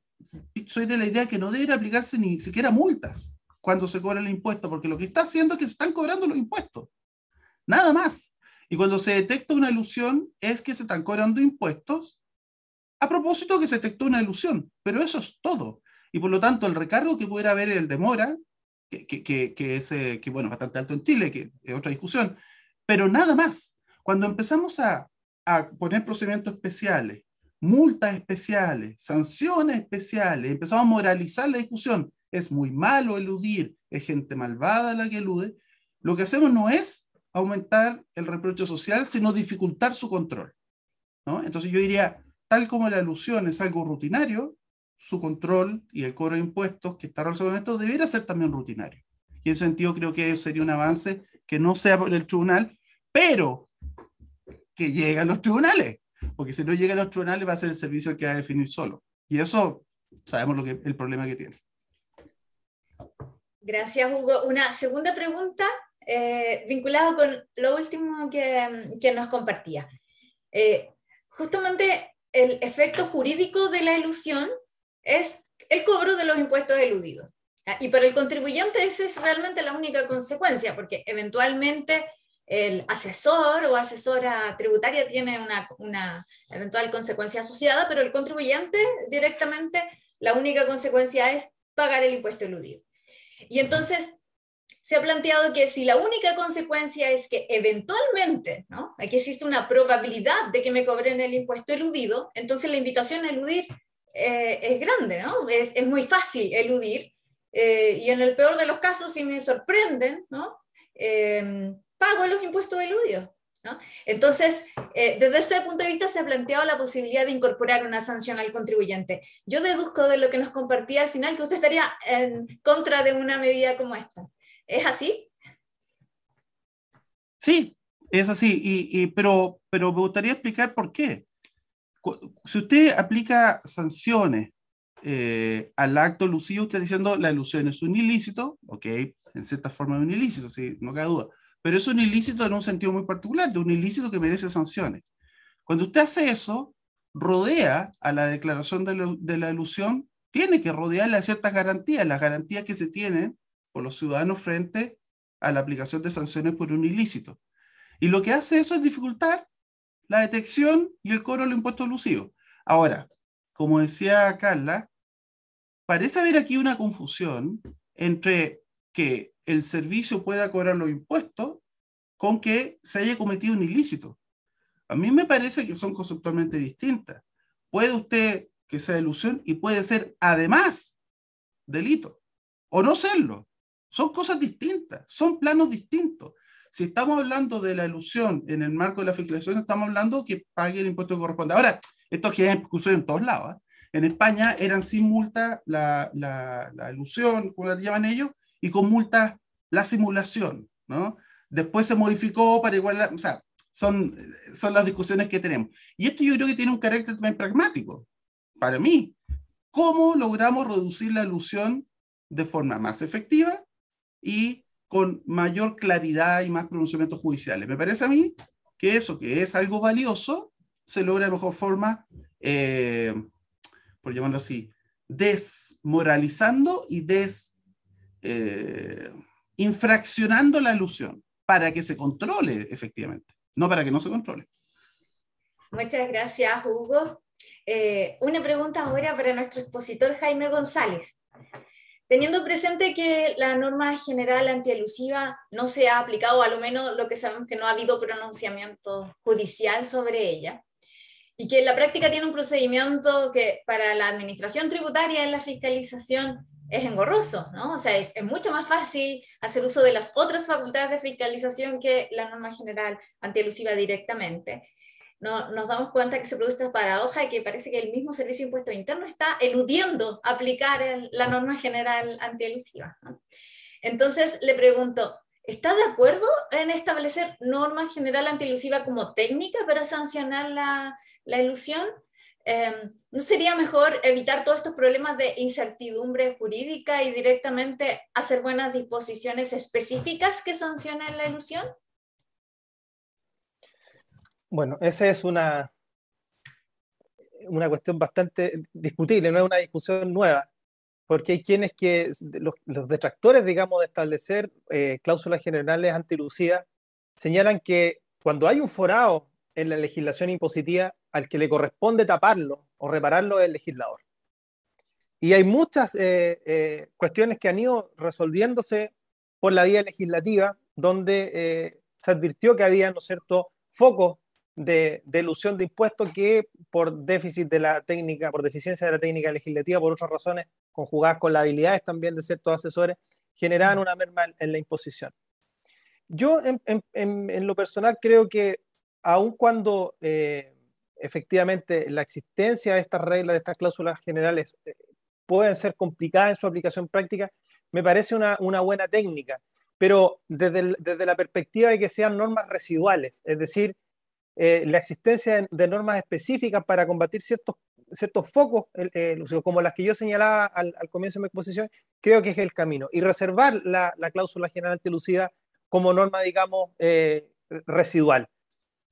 Speaker 2: soy de la idea que no debería aplicarse ni siquiera multas cuando se cobra el impuesto, porque lo que está haciendo es que se están cobrando los impuestos. Nada más. Y cuando se detecta una ilusión es que se están cobrando impuestos a propósito que se detectó una ilusión, pero eso es todo. Y por lo tanto, el recargo que pudiera haber el demora, que, que, que, es que, bueno, bastante alto en Chile, que es otra discusión, pero nada más. Cuando empezamos a, a poner procedimientos especiales, multas especiales, sanciones especiales, empezamos a moralizar la discusión, es muy malo eludir, es gente malvada la que elude, lo que hacemos no es aumentar el reproche social, sino dificultar su control. Entonces yo diría, tal como la alusión es algo rutinario, su control y el cobro de impuestos que está relacionado con esto debiera ser también rutinario. Y en ese sentido creo que sería un avance que no sea por el tribunal, pero que llegue a los tribunales. porque si no llega a los tribunales va a ser el servicio que va a definir solo. Y eso sabemos lo que, el problema que tiene.
Speaker 1: Gracias, Hugo. Una segunda pregunta eh, vinculada con lo último que, que nos compartía. Eh, justamente el efecto jurídico de la ilusión es el cobro de los impuestos eludidos. Y para el contribuyente esa es realmente la única consecuencia, porque eventualmente el asesor o asesora tributaria tiene una, eventual consecuencia asociada, pero el contribuyente directamente la única consecuencia es pagar el impuesto eludido. Y entonces se ha planteado que si la única consecuencia es que eventualmente, ¿no? Aquí existe una probabilidad de que me cobren el impuesto eludido, entonces la invitación a eludir eh, es grande, ¿no? Es, es, muy fácil eludir. Eh, y en el peor de los casos, si me sorprenden, ¿no? Eh, pago los impuestos eludidos. ¿no? Entonces, desde ese punto de vista se ha planteado la posibilidad de incorporar una sanción al contribuyente. Yo deduzco de lo que nos compartía al final que usted estaría en contra de una medida como esta. ¿Es así?
Speaker 2: Sí, es así, y, pero, pero me gustaría explicar por qué. Si usted aplica sanciones eh, al acto lucido, usted diciendo la ilusión es un ilícito, ok, en cierta forma es un ilícito, sí, no cabe duda, pero es un ilícito en un sentido muy particular, de un ilícito que merece sanciones. Cuando usted hace eso, rodea a la declaración de, la ilusión, tiene que rodearle a ciertas garantías, las garantías que se tienen por los ciudadanos frente a la aplicación de sanciones por un ilícito. Y lo que hace eso es dificultar la detección y el cobro del impuesto elusivo. Ahora, como decía Carla, parece haber aquí una confusión entre que el servicio pueda cobrar los impuestos con que se haya cometido un ilícito. A mí me parece que son conceptualmente distintas. Puede usted que sea ilusión y puede ser además delito o no serlo. Son cosas distintas, son planos distintos. Si estamos hablando de la ilusión en el marco de la fiscalización, estamos hablando que pague el impuesto que corresponde. Ahora, esto genera discusión en todos lados. ¿eh? En España eran sin multa la, la, la, ilusión, como la llaman ellos, y con multa la simulación. ¿no? Después se modificó para igual, o sea, son, son las discusiones que tenemos. Y esto yo creo que tiene un carácter también pragmático, para mí. ¿Cómo logramos reducir la ilusión de forma más efectiva y con mayor claridad y más pronunciamientos judiciales. Me parece a mí que eso, que es algo valioso, se logra de mejor forma, eh, por llamarlo así, desmoralizando y des, eh, infraccionando la ilusión para que se controle efectivamente, no para que no se controle.
Speaker 1: Muchas gracias, Hugo. Eh, una pregunta ahora para nuestro expositor Jaime González. Teniendo presente que la norma general antielusiva no se ha aplicado, a lo menos lo que sabemos que no ha habido pronunciamiento judicial sobre ella, y que en la práctica tiene un procedimiento que para la administración tributaria en la fiscalización es engorroso, ¿no? O sea, es, mucho más fácil hacer uso de las otras facultades de fiscalización que la norma general antielusiva directamente no, nos damos cuenta que se produce esta paradoja y que parece que el mismo Servicio de Impuestos Internos está eludiendo aplicar la norma general antielusiva. ¿no? Entonces le pregunto, ¿está de acuerdo en establecer norma general antielusiva como técnica para sancionar la, la ilusión? Eh, ¿No sería mejor evitar todos estos problemas de incertidumbre jurídica y directamente hacer buenas disposiciones específicas que sancionen la ilusión?
Speaker 3: Bueno, esa es una, una cuestión bastante discutible, no es una discusión nueva, porque hay quienes que, los, los detractores, digamos, de establecer eh, cláusulas generales antilucidas, señalan que cuando hay un forado en la legislación impositiva, al que le corresponde taparlo o repararlo es el legislador. Y hay muchas eh, eh, cuestiones que han ido resolviéndose por la vía legislativa, donde eh, se advirtió que había, ¿no cierto?, focos de, de, ilusión de impuestos que por déficit de la técnica, por deficiencia de la técnica legislativa, por otras razones conjugadas con las habilidades también de ciertos asesores, generaban una merma en, la imposición. Yo en, en, en, lo personal creo que aun cuando eh, efectivamente la existencia de estas reglas, de estas cláusulas generales, eh, pueden ser complicadas en su aplicación práctica, me parece una, una buena técnica, pero desde, el, desde la perspectiva de que sean normas residuales, es decir, la existencia de, normas específicas para combatir ciertos, ciertos focos, como las que yo señalaba al, comienzo de mi exposición, creo que es el camino. Y reservar la, cláusula general antilucida como norma, digamos, residual.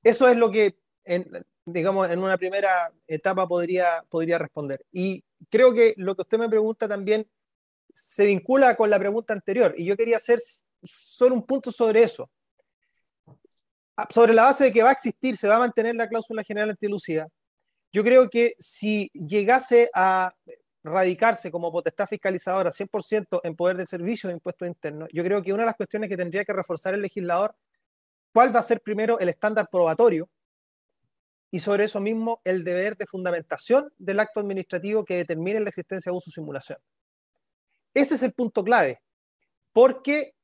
Speaker 3: Eso es lo que, digamos, en una primera etapa podría, podría responder. Y creo que lo que usted me pregunta también se vincula con la pregunta anterior y yo quería hacer solo un punto sobre eso. Ah, sobre la base de que va a existir, se va a mantener la cláusula general antilucida, yo creo que si llegase a radicarse como potestad fiscalizadora 100% en poder del servicio de impuestos internos, yo creo que una de las cuestiones que tendría que reforzar el legislador, cuál va a ser primero el estándar probatorio y sobre eso mismo el deber de fundamentación del acto administrativo que determine la existencia de abuso o simulación. Ese es el punto clave, porque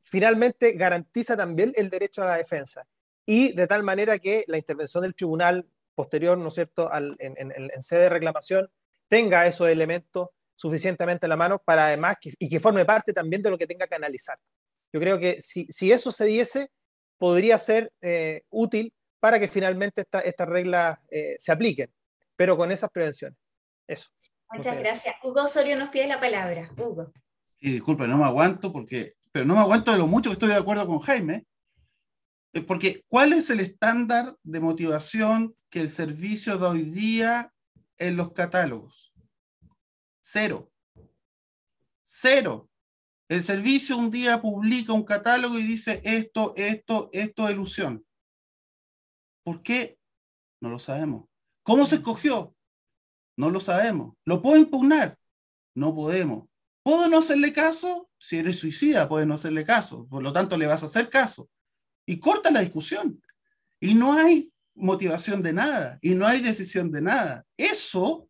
Speaker 3: finalmente garantiza también el derecho a la defensa y de tal manera que la intervención del tribunal posterior, ¿no es cierto?, en, sede de reclamación tenga esos elementos suficientemente a la mano para además y que forme parte también de lo que tenga que analizar. Yo creo que si, eso se diese, podría ser eh, útil para que finalmente estas reglas eh, se apliquen, pero con esas prevenciones. Eso.
Speaker 1: Muchas gracias. Hugo Osorio nos pide la palabra. Hugo.
Speaker 2: Y disculpe, no me aguanto porque, pero no me aguanto de lo mucho que estoy de acuerdo con Jaime. Eh, porque, ¿cuál es el estándar de motivación que el servicio da hoy día en los catálogos? Cero. Cero. El servicio un día publica un catálogo y dice esto, esto, esto es ilusión. ¿Por qué? No lo sabemos. ¿Cómo se escogió? No lo sabemos. ¿Lo puedo impugnar? No podemos. ¿Puedo no hacerle caso? Si eres suicida, puedes no hacerle caso. Por lo tanto, le vas a hacer caso. Y corta la discusión. Y no hay motivación de nada. Y no hay decisión de nada. Eso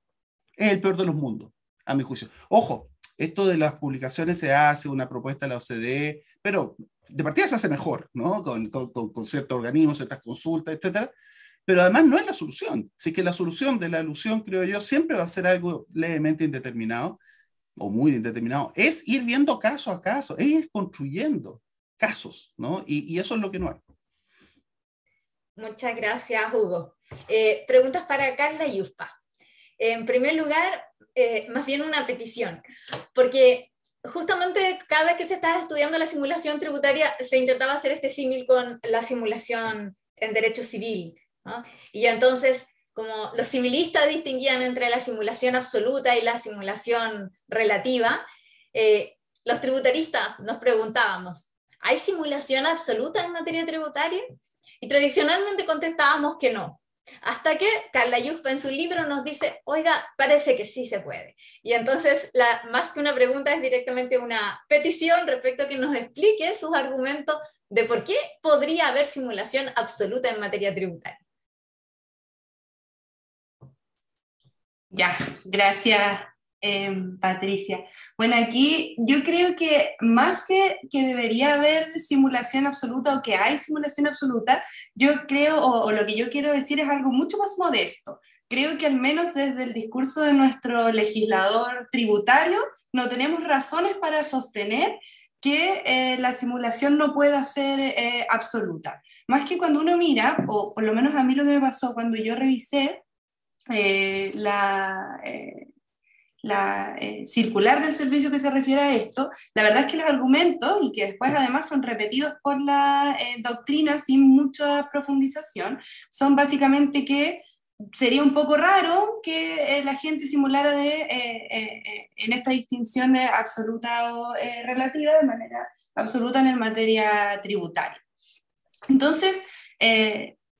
Speaker 2: es el peor de los mundos, a mi juicio. Ojo, esto de las publicaciones se hace, una propuesta de la OCDE, pero de partida se hace mejor, ¿no? Con, con, con ciertos organismos, ciertas consultas, etcétera pero además no es la solución. Así que la solución de la alusión, creo yo, siempre va a ser algo levemente indeterminado o muy indeterminado. Es ir viendo caso a caso, es ir construyendo casos, ¿no? Y, eso es lo que no hay.
Speaker 1: Muchas gracias, Hugo. Eh, preguntas para Carla y Uspa. En primer lugar, eh, más bien una petición, porque justamente cada vez que se estaba estudiando la simulación tributaria, se intentaba hacer este símil con la simulación en derecho civil, y entonces, como los civilistas distinguían entre la simulación absoluta y la simulación relativa, eh, los tributaristas nos preguntábamos, ¿hay simulación absoluta en materia tributaria? Y tradicionalmente contestábamos que no. Hasta que Carla Yuspa en su libro nos dice, oiga, parece que sí se puede. Y entonces, la, más que una pregunta, es directamente una petición respecto a que nos explique sus argumentos de por qué podría haber simulación absoluta en materia tributaria.
Speaker 4: Ya, gracias em, Patricia. Bueno, aquí yo creo que más que, que debería haber simulación absoluta o que hay simulación absoluta, yo creo, o, lo que yo quiero decir es algo mucho más modesto. Creo que al menos desde el discurso de nuestro legislador tributario no tenemos razones para sostener que eh, la simulación no pueda ser eh, absoluta. Más que cuando uno mira, o por lo menos a mí lo que me pasó cuando yo revisé eh, la, eh, la eh, circular del servicio que se refiere a esto, la verdad es que los argumentos, y que después además son repetidos por la doctrina sin mucha profundización, son básicamente que sería un poco raro que la gente simulara de, en esta distinción absoluta o relativa de manera absoluta en el materia tributaria. Entonces,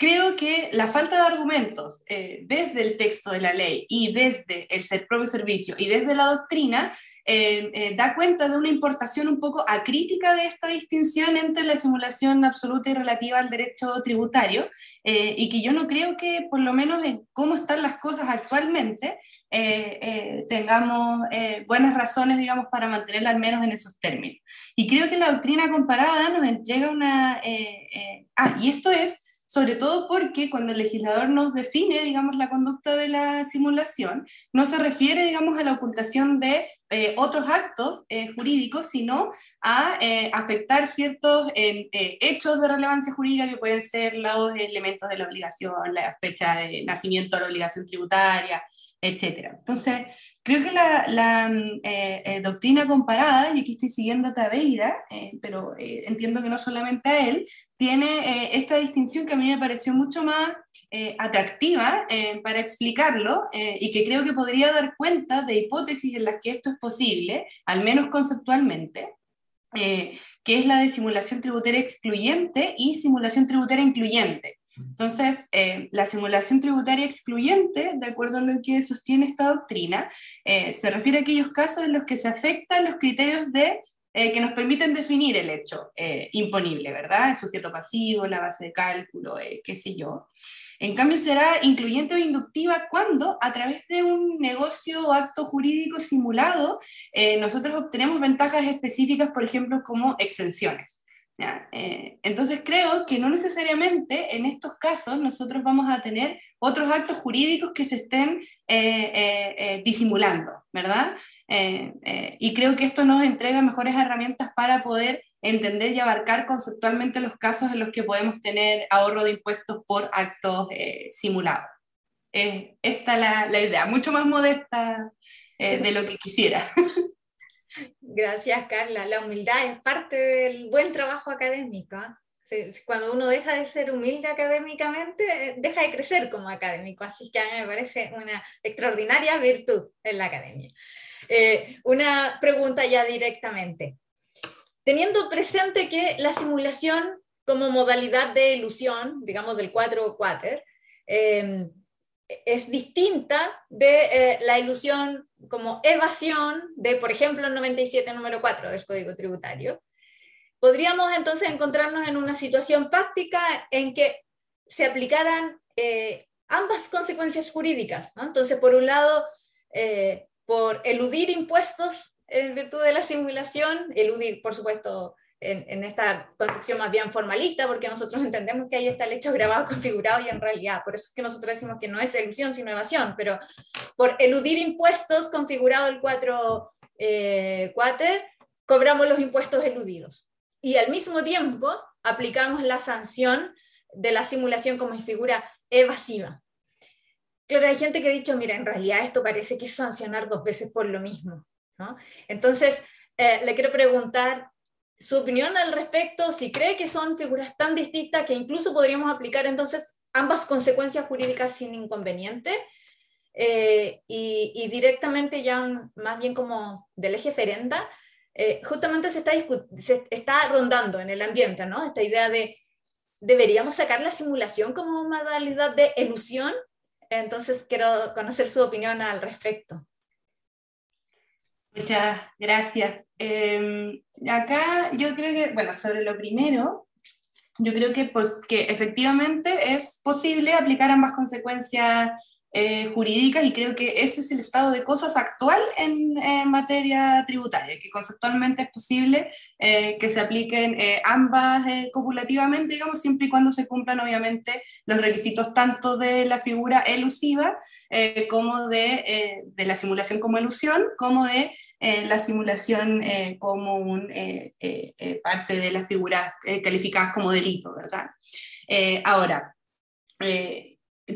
Speaker 4: Creo que la falta de argumentos eh, desde el texto de la ley y desde el propio servicio y desde la doctrina eh, eh, da cuenta de una importación un poco acrítica de esta distinción entre la simulación absoluta y relativa al derecho tributario y que yo no creo que por lo menos en cómo están las cosas actualmente tengamos buenas razones, digamos, para mantenerla al menos en esos términos. Y creo que la doctrina comparada nos entrega una... ah, y esto es sobre todo porque cuando el legislador nos define, digamos, la conducta de la simulación, no se refiere, digamos, a la ocultación de eh, otros actos eh, jurídicos, sino a eh, afectar ciertos hechos de relevancia jurídica que pueden ser los elementos de la obligación, la fecha de nacimiento de la obligación tributaria, etc. Entonces, creo que la, mm, doctrina comparada, y aquí estoy siguiendo a Tabeira, pero entiendo que no solamente a él, tiene esta distinción que a mí me pareció mucho más eh, atractiva eh, para explicarlo eh, y que creo que podría dar cuenta de hipótesis en las que esto es posible, al menos conceptualmente, que es la de simulación tributaria excluyente y simulación tributaria incluyente. Entonces, la simulación tributaria excluyente, de acuerdo a lo que sostiene esta doctrina, se refiere a aquellos casos en los que se afectan los criterios de que nos permiten definir el hecho imponible, ¿verdad? El sujeto pasivo, la base de cálculo, qué sé yo. En cambio, será incluyente o inductiva cuando, a través de un negocio o acto jurídico simulado, eh, nosotros obtenemos ventajas específicas, por ejemplo, como exenciones. Eh, entonces creo que no necesariamente en estos casos nosotros vamos a tener otros actos jurídicos que se estén eh, disimulando, ¿verdad? y creo que esto nos entrega mejores herramientas para poder entender y abarcar conceptualmente los casos en los que podemos tener ahorro de impuestos por actos eh, simulados. esta es la, idea, mucho más modesta eh, de lo que quisiera.
Speaker 1: Gracias, Carla. La humildad es parte del buen trabajo académico. ¿ah? Cuando uno deja de ser humilde académicamente, eh, deja de crecer como académico. Así que a mí me parece una extraordinaria virtud en la academia. una pregunta ya directamente teniendo presente que la simulación como modalidad de ilusión, digamos del 4 quater, eh, es distinta de eh, la ilusión como evasión de, por ejemplo, el 97 número 4 del Código Tributario. Podríamos entonces encontrarnos en una situación práctica en que se aplicaran eh, ambas consecuencias jurídicas. Entonces, por un lado, por eludir impuestos en virtud de la simulación, eludir, por supuesto, en, esta concepción más bien formalista, porque nosotros entendemos que ahí está el hecho grabado, configurado y en realidad, por eso es que nosotros decimos que no es ilusión, sino evasión, pero por eludir impuestos configurado el 4 eh, cobramos los impuestos eludidos. Y al mismo tiempo aplicamos la sanción de la simulación como figura evasiva. Claro, hay gente que ha dicho, mira, en realidad esto parece que es sancionar dos veces por lo mismo. Entonces, eh, le quiero preguntar su opinión al respecto, si cree que son figuras tan distintas que incluso podríamos aplicar entonces ambas consecuencias jurídicas sin inconveniente, eh, y, directamente ya más bien como del eje ferenda, eh, justamente se está, se está rondando en el ambiente, ¿no? Esta idea de, ¿deberíamos sacar la simulación como modalidad de ilusión? Entonces quiero conocer su opinión al respecto.
Speaker 4: Muchas gracias. Em, acá yo creo que, bueno, sobre lo primero, yo creo que, pues, que efectivamente es posible aplicar ambas consecuencias eh, jurídicas y creo que ese es el estado de cosas actual en, materia tributaria, que conceptualmente es posible eh, que se apliquen eh, ambas copulativamente, digamos, siempre y cuando se cumplan obviamente los requisitos tanto de la figura elusiva como de, de, la simulación como elusión, como de la simulación como un, parte de las figuras calificadas como delito, ¿verdad? ahora,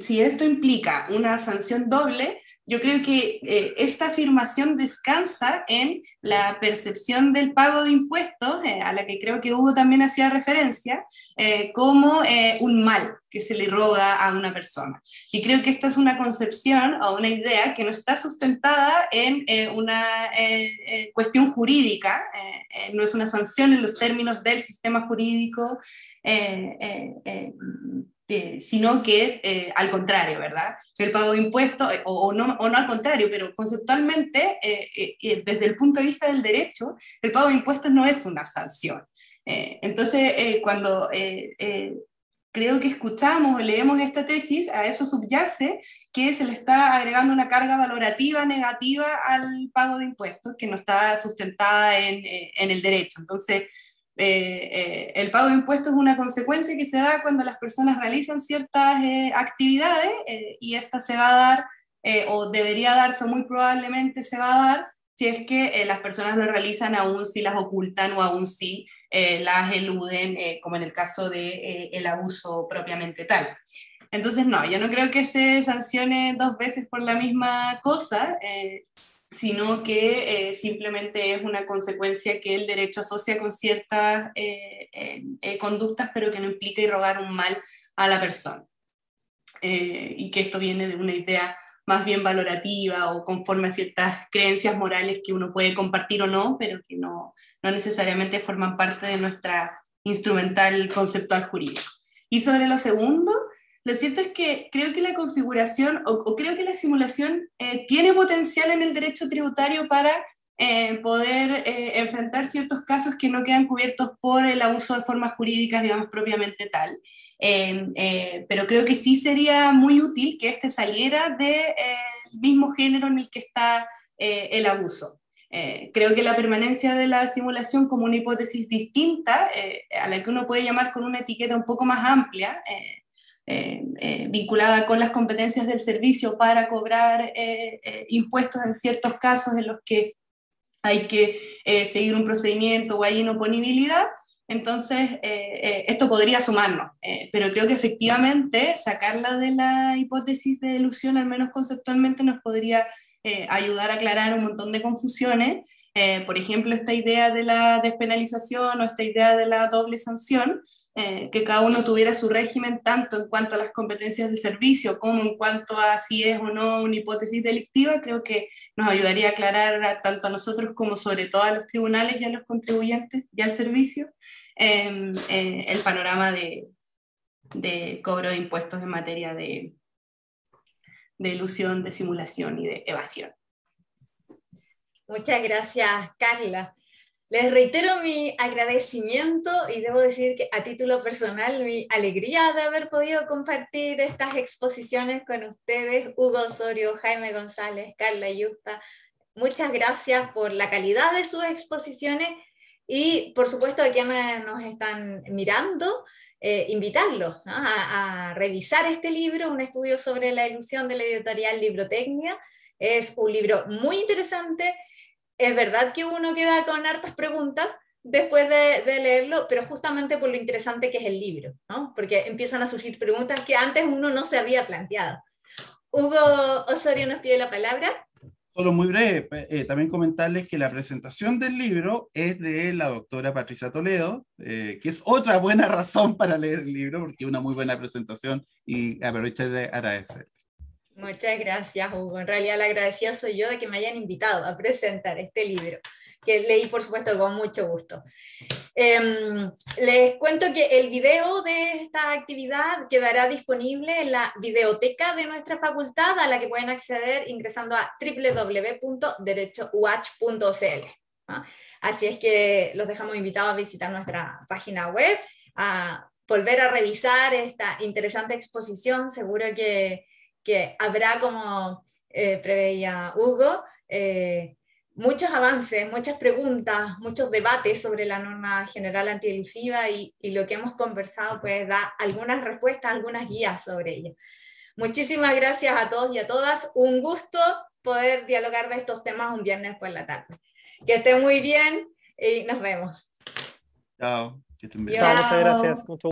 Speaker 4: si esto implica una sanción doble, yo creo que eh, esta afirmación descansa en la percepción del pago de impuestos, eh, a la que creo que Hugo también hacía referencia, eh, como un mal que se le roga a una persona. Y creo que esta es una concepción o una idea que no está sustentada en una cuestión jurídica, no es una sanción en los términos del sistema jurídico eh, sino que eh, al contrario, ¿verdad? El pago de impuestos, eh, o, no, o no al contrario, pero conceptualmente, desde el punto de vista del derecho, el pago de impuestos no es una sanción. entonces, cuando creo que escuchamos o leemos esta tesis, a eso subyace que se le está agregando una carga valorativa negativa al pago de impuestos que no está sustentada en, en el derecho. Entonces, el pago de impuestos es una consecuencia que se da cuando las personas realizan ciertas actividades y esta se va a dar o debería darse o muy probablemente se va a dar si es que las personas lo realizan aún si las ocultan o aún si las eluden, como en el caso del el abuso propiamente tal. Entonces, no, yo no creo que se sancione dos veces por la misma cosa, eh, sino que eh, simplemente es una consecuencia que el derecho asocia con ciertas eh, conductas, pero que no implica irrogar un mal a la persona. y que esto viene de una idea más bien valorativa o conforme a ciertas creencias morales que uno puede compartir o no, pero que no, no necesariamente forman parte de nuestra instrumental conceptual jurídico. Y sobre lo segundo, lo cierto es que creo que la configuración o, creo que la simulación eh, tiene potencial en el derecho tributario para eh, poder eh, enfrentar ciertos casos que no quedan cubiertos por el abuso de formas jurídicas, digamos, propiamente tal. pero creo que sí sería muy útil que este saliera del mismo género en el que está el abuso. creo que la permanencia de la simulación como una hipótesis distinta, a la que uno puede llamar con una etiqueta un poco más amplia, eh, vinculada con las competencias del servicio para cobrar eh, impuestos en ciertos casos en los que hay que seguir un procedimiento o hay inoponibilidad, entonces esto podría sumarnos. pero creo que efectivamente sacarla de la hipótesis de ilusión, al menos conceptualmente, nos podría ayudar a aclarar un montón de confusiones. por ejemplo, esta idea de la despenalización o esta idea de la doble sanción, eh, que cada uno tuviera su régimen tanto en cuanto a las competencias de servicio como en cuanto a si es o no una hipótesis delictiva, creo que nos ayudaría a aclarar tanto a nosotros como sobre todo a los tribunales y a los contribuyentes y al servicio em, eh, el panorama de, de, cobro de impuestos en materia de, de ilusión, de simulación y de evasión.
Speaker 1: Muchas gracias, Carla. Les reitero mi agradecimiento y debo decir que a título personal mi alegría de haber podido compartir estas exposiciones con ustedes, Hugo Osorio, Jaime González, Carla Yusta. Muchas gracias por la calidad de sus exposiciones y por supuesto a quienes nos están mirando, eh, invitarlos a, a, revisar este libro, un estudio sobre la ilusión de la editorial Librotecnia. Es un libro muy interesante es verdad que uno queda con hartas preguntas después de, leerlo, pero justamente por lo interesante que es el libro, ¿no? Porque empiezan a surgir preguntas que antes uno no se había planteado. Hugo Osorio nos pide la palabra.
Speaker 2: Solo muy breve, eh, también comentarles que la presentación del libro es de la doctora Patricia Toledo, eh, que es otra buena razón para leer el libro, porque una muy buena presentación y aprovecho de agradecer.
Speaker 1: Muchas gracias, Hugo. En realidad la agradecida soy yo de que me hayan invitado a presentar este libro, que leí, por supuesto, con mucho gusto. Em, les cuento que el video de esta actividad quedará disponible en la videoteca de nuestra facultad, a la que pueden acceder ingresando a www.derechowatch.cl. Así es que los dejamos invitados a visitar nuestra página web, a volver a revisar esta interesante exposición. Seguro que que habrá, como eh, preveía Hugo, eh, muchos avances, muchas preguntas, muchos debates sobre la norma general antielusiva y, y lo que hemos conversado pues da algunas respuestas, algunas guías sobre ello. Muchísimas gracias a todos y a todas. Un gusto poder dialogar de estos temas un viernes por la tarde. Que estén muy bien y nos vemos.
Speaker 2: Chao.
Speaker 3: Que estén bien. Chao, muchas gracias.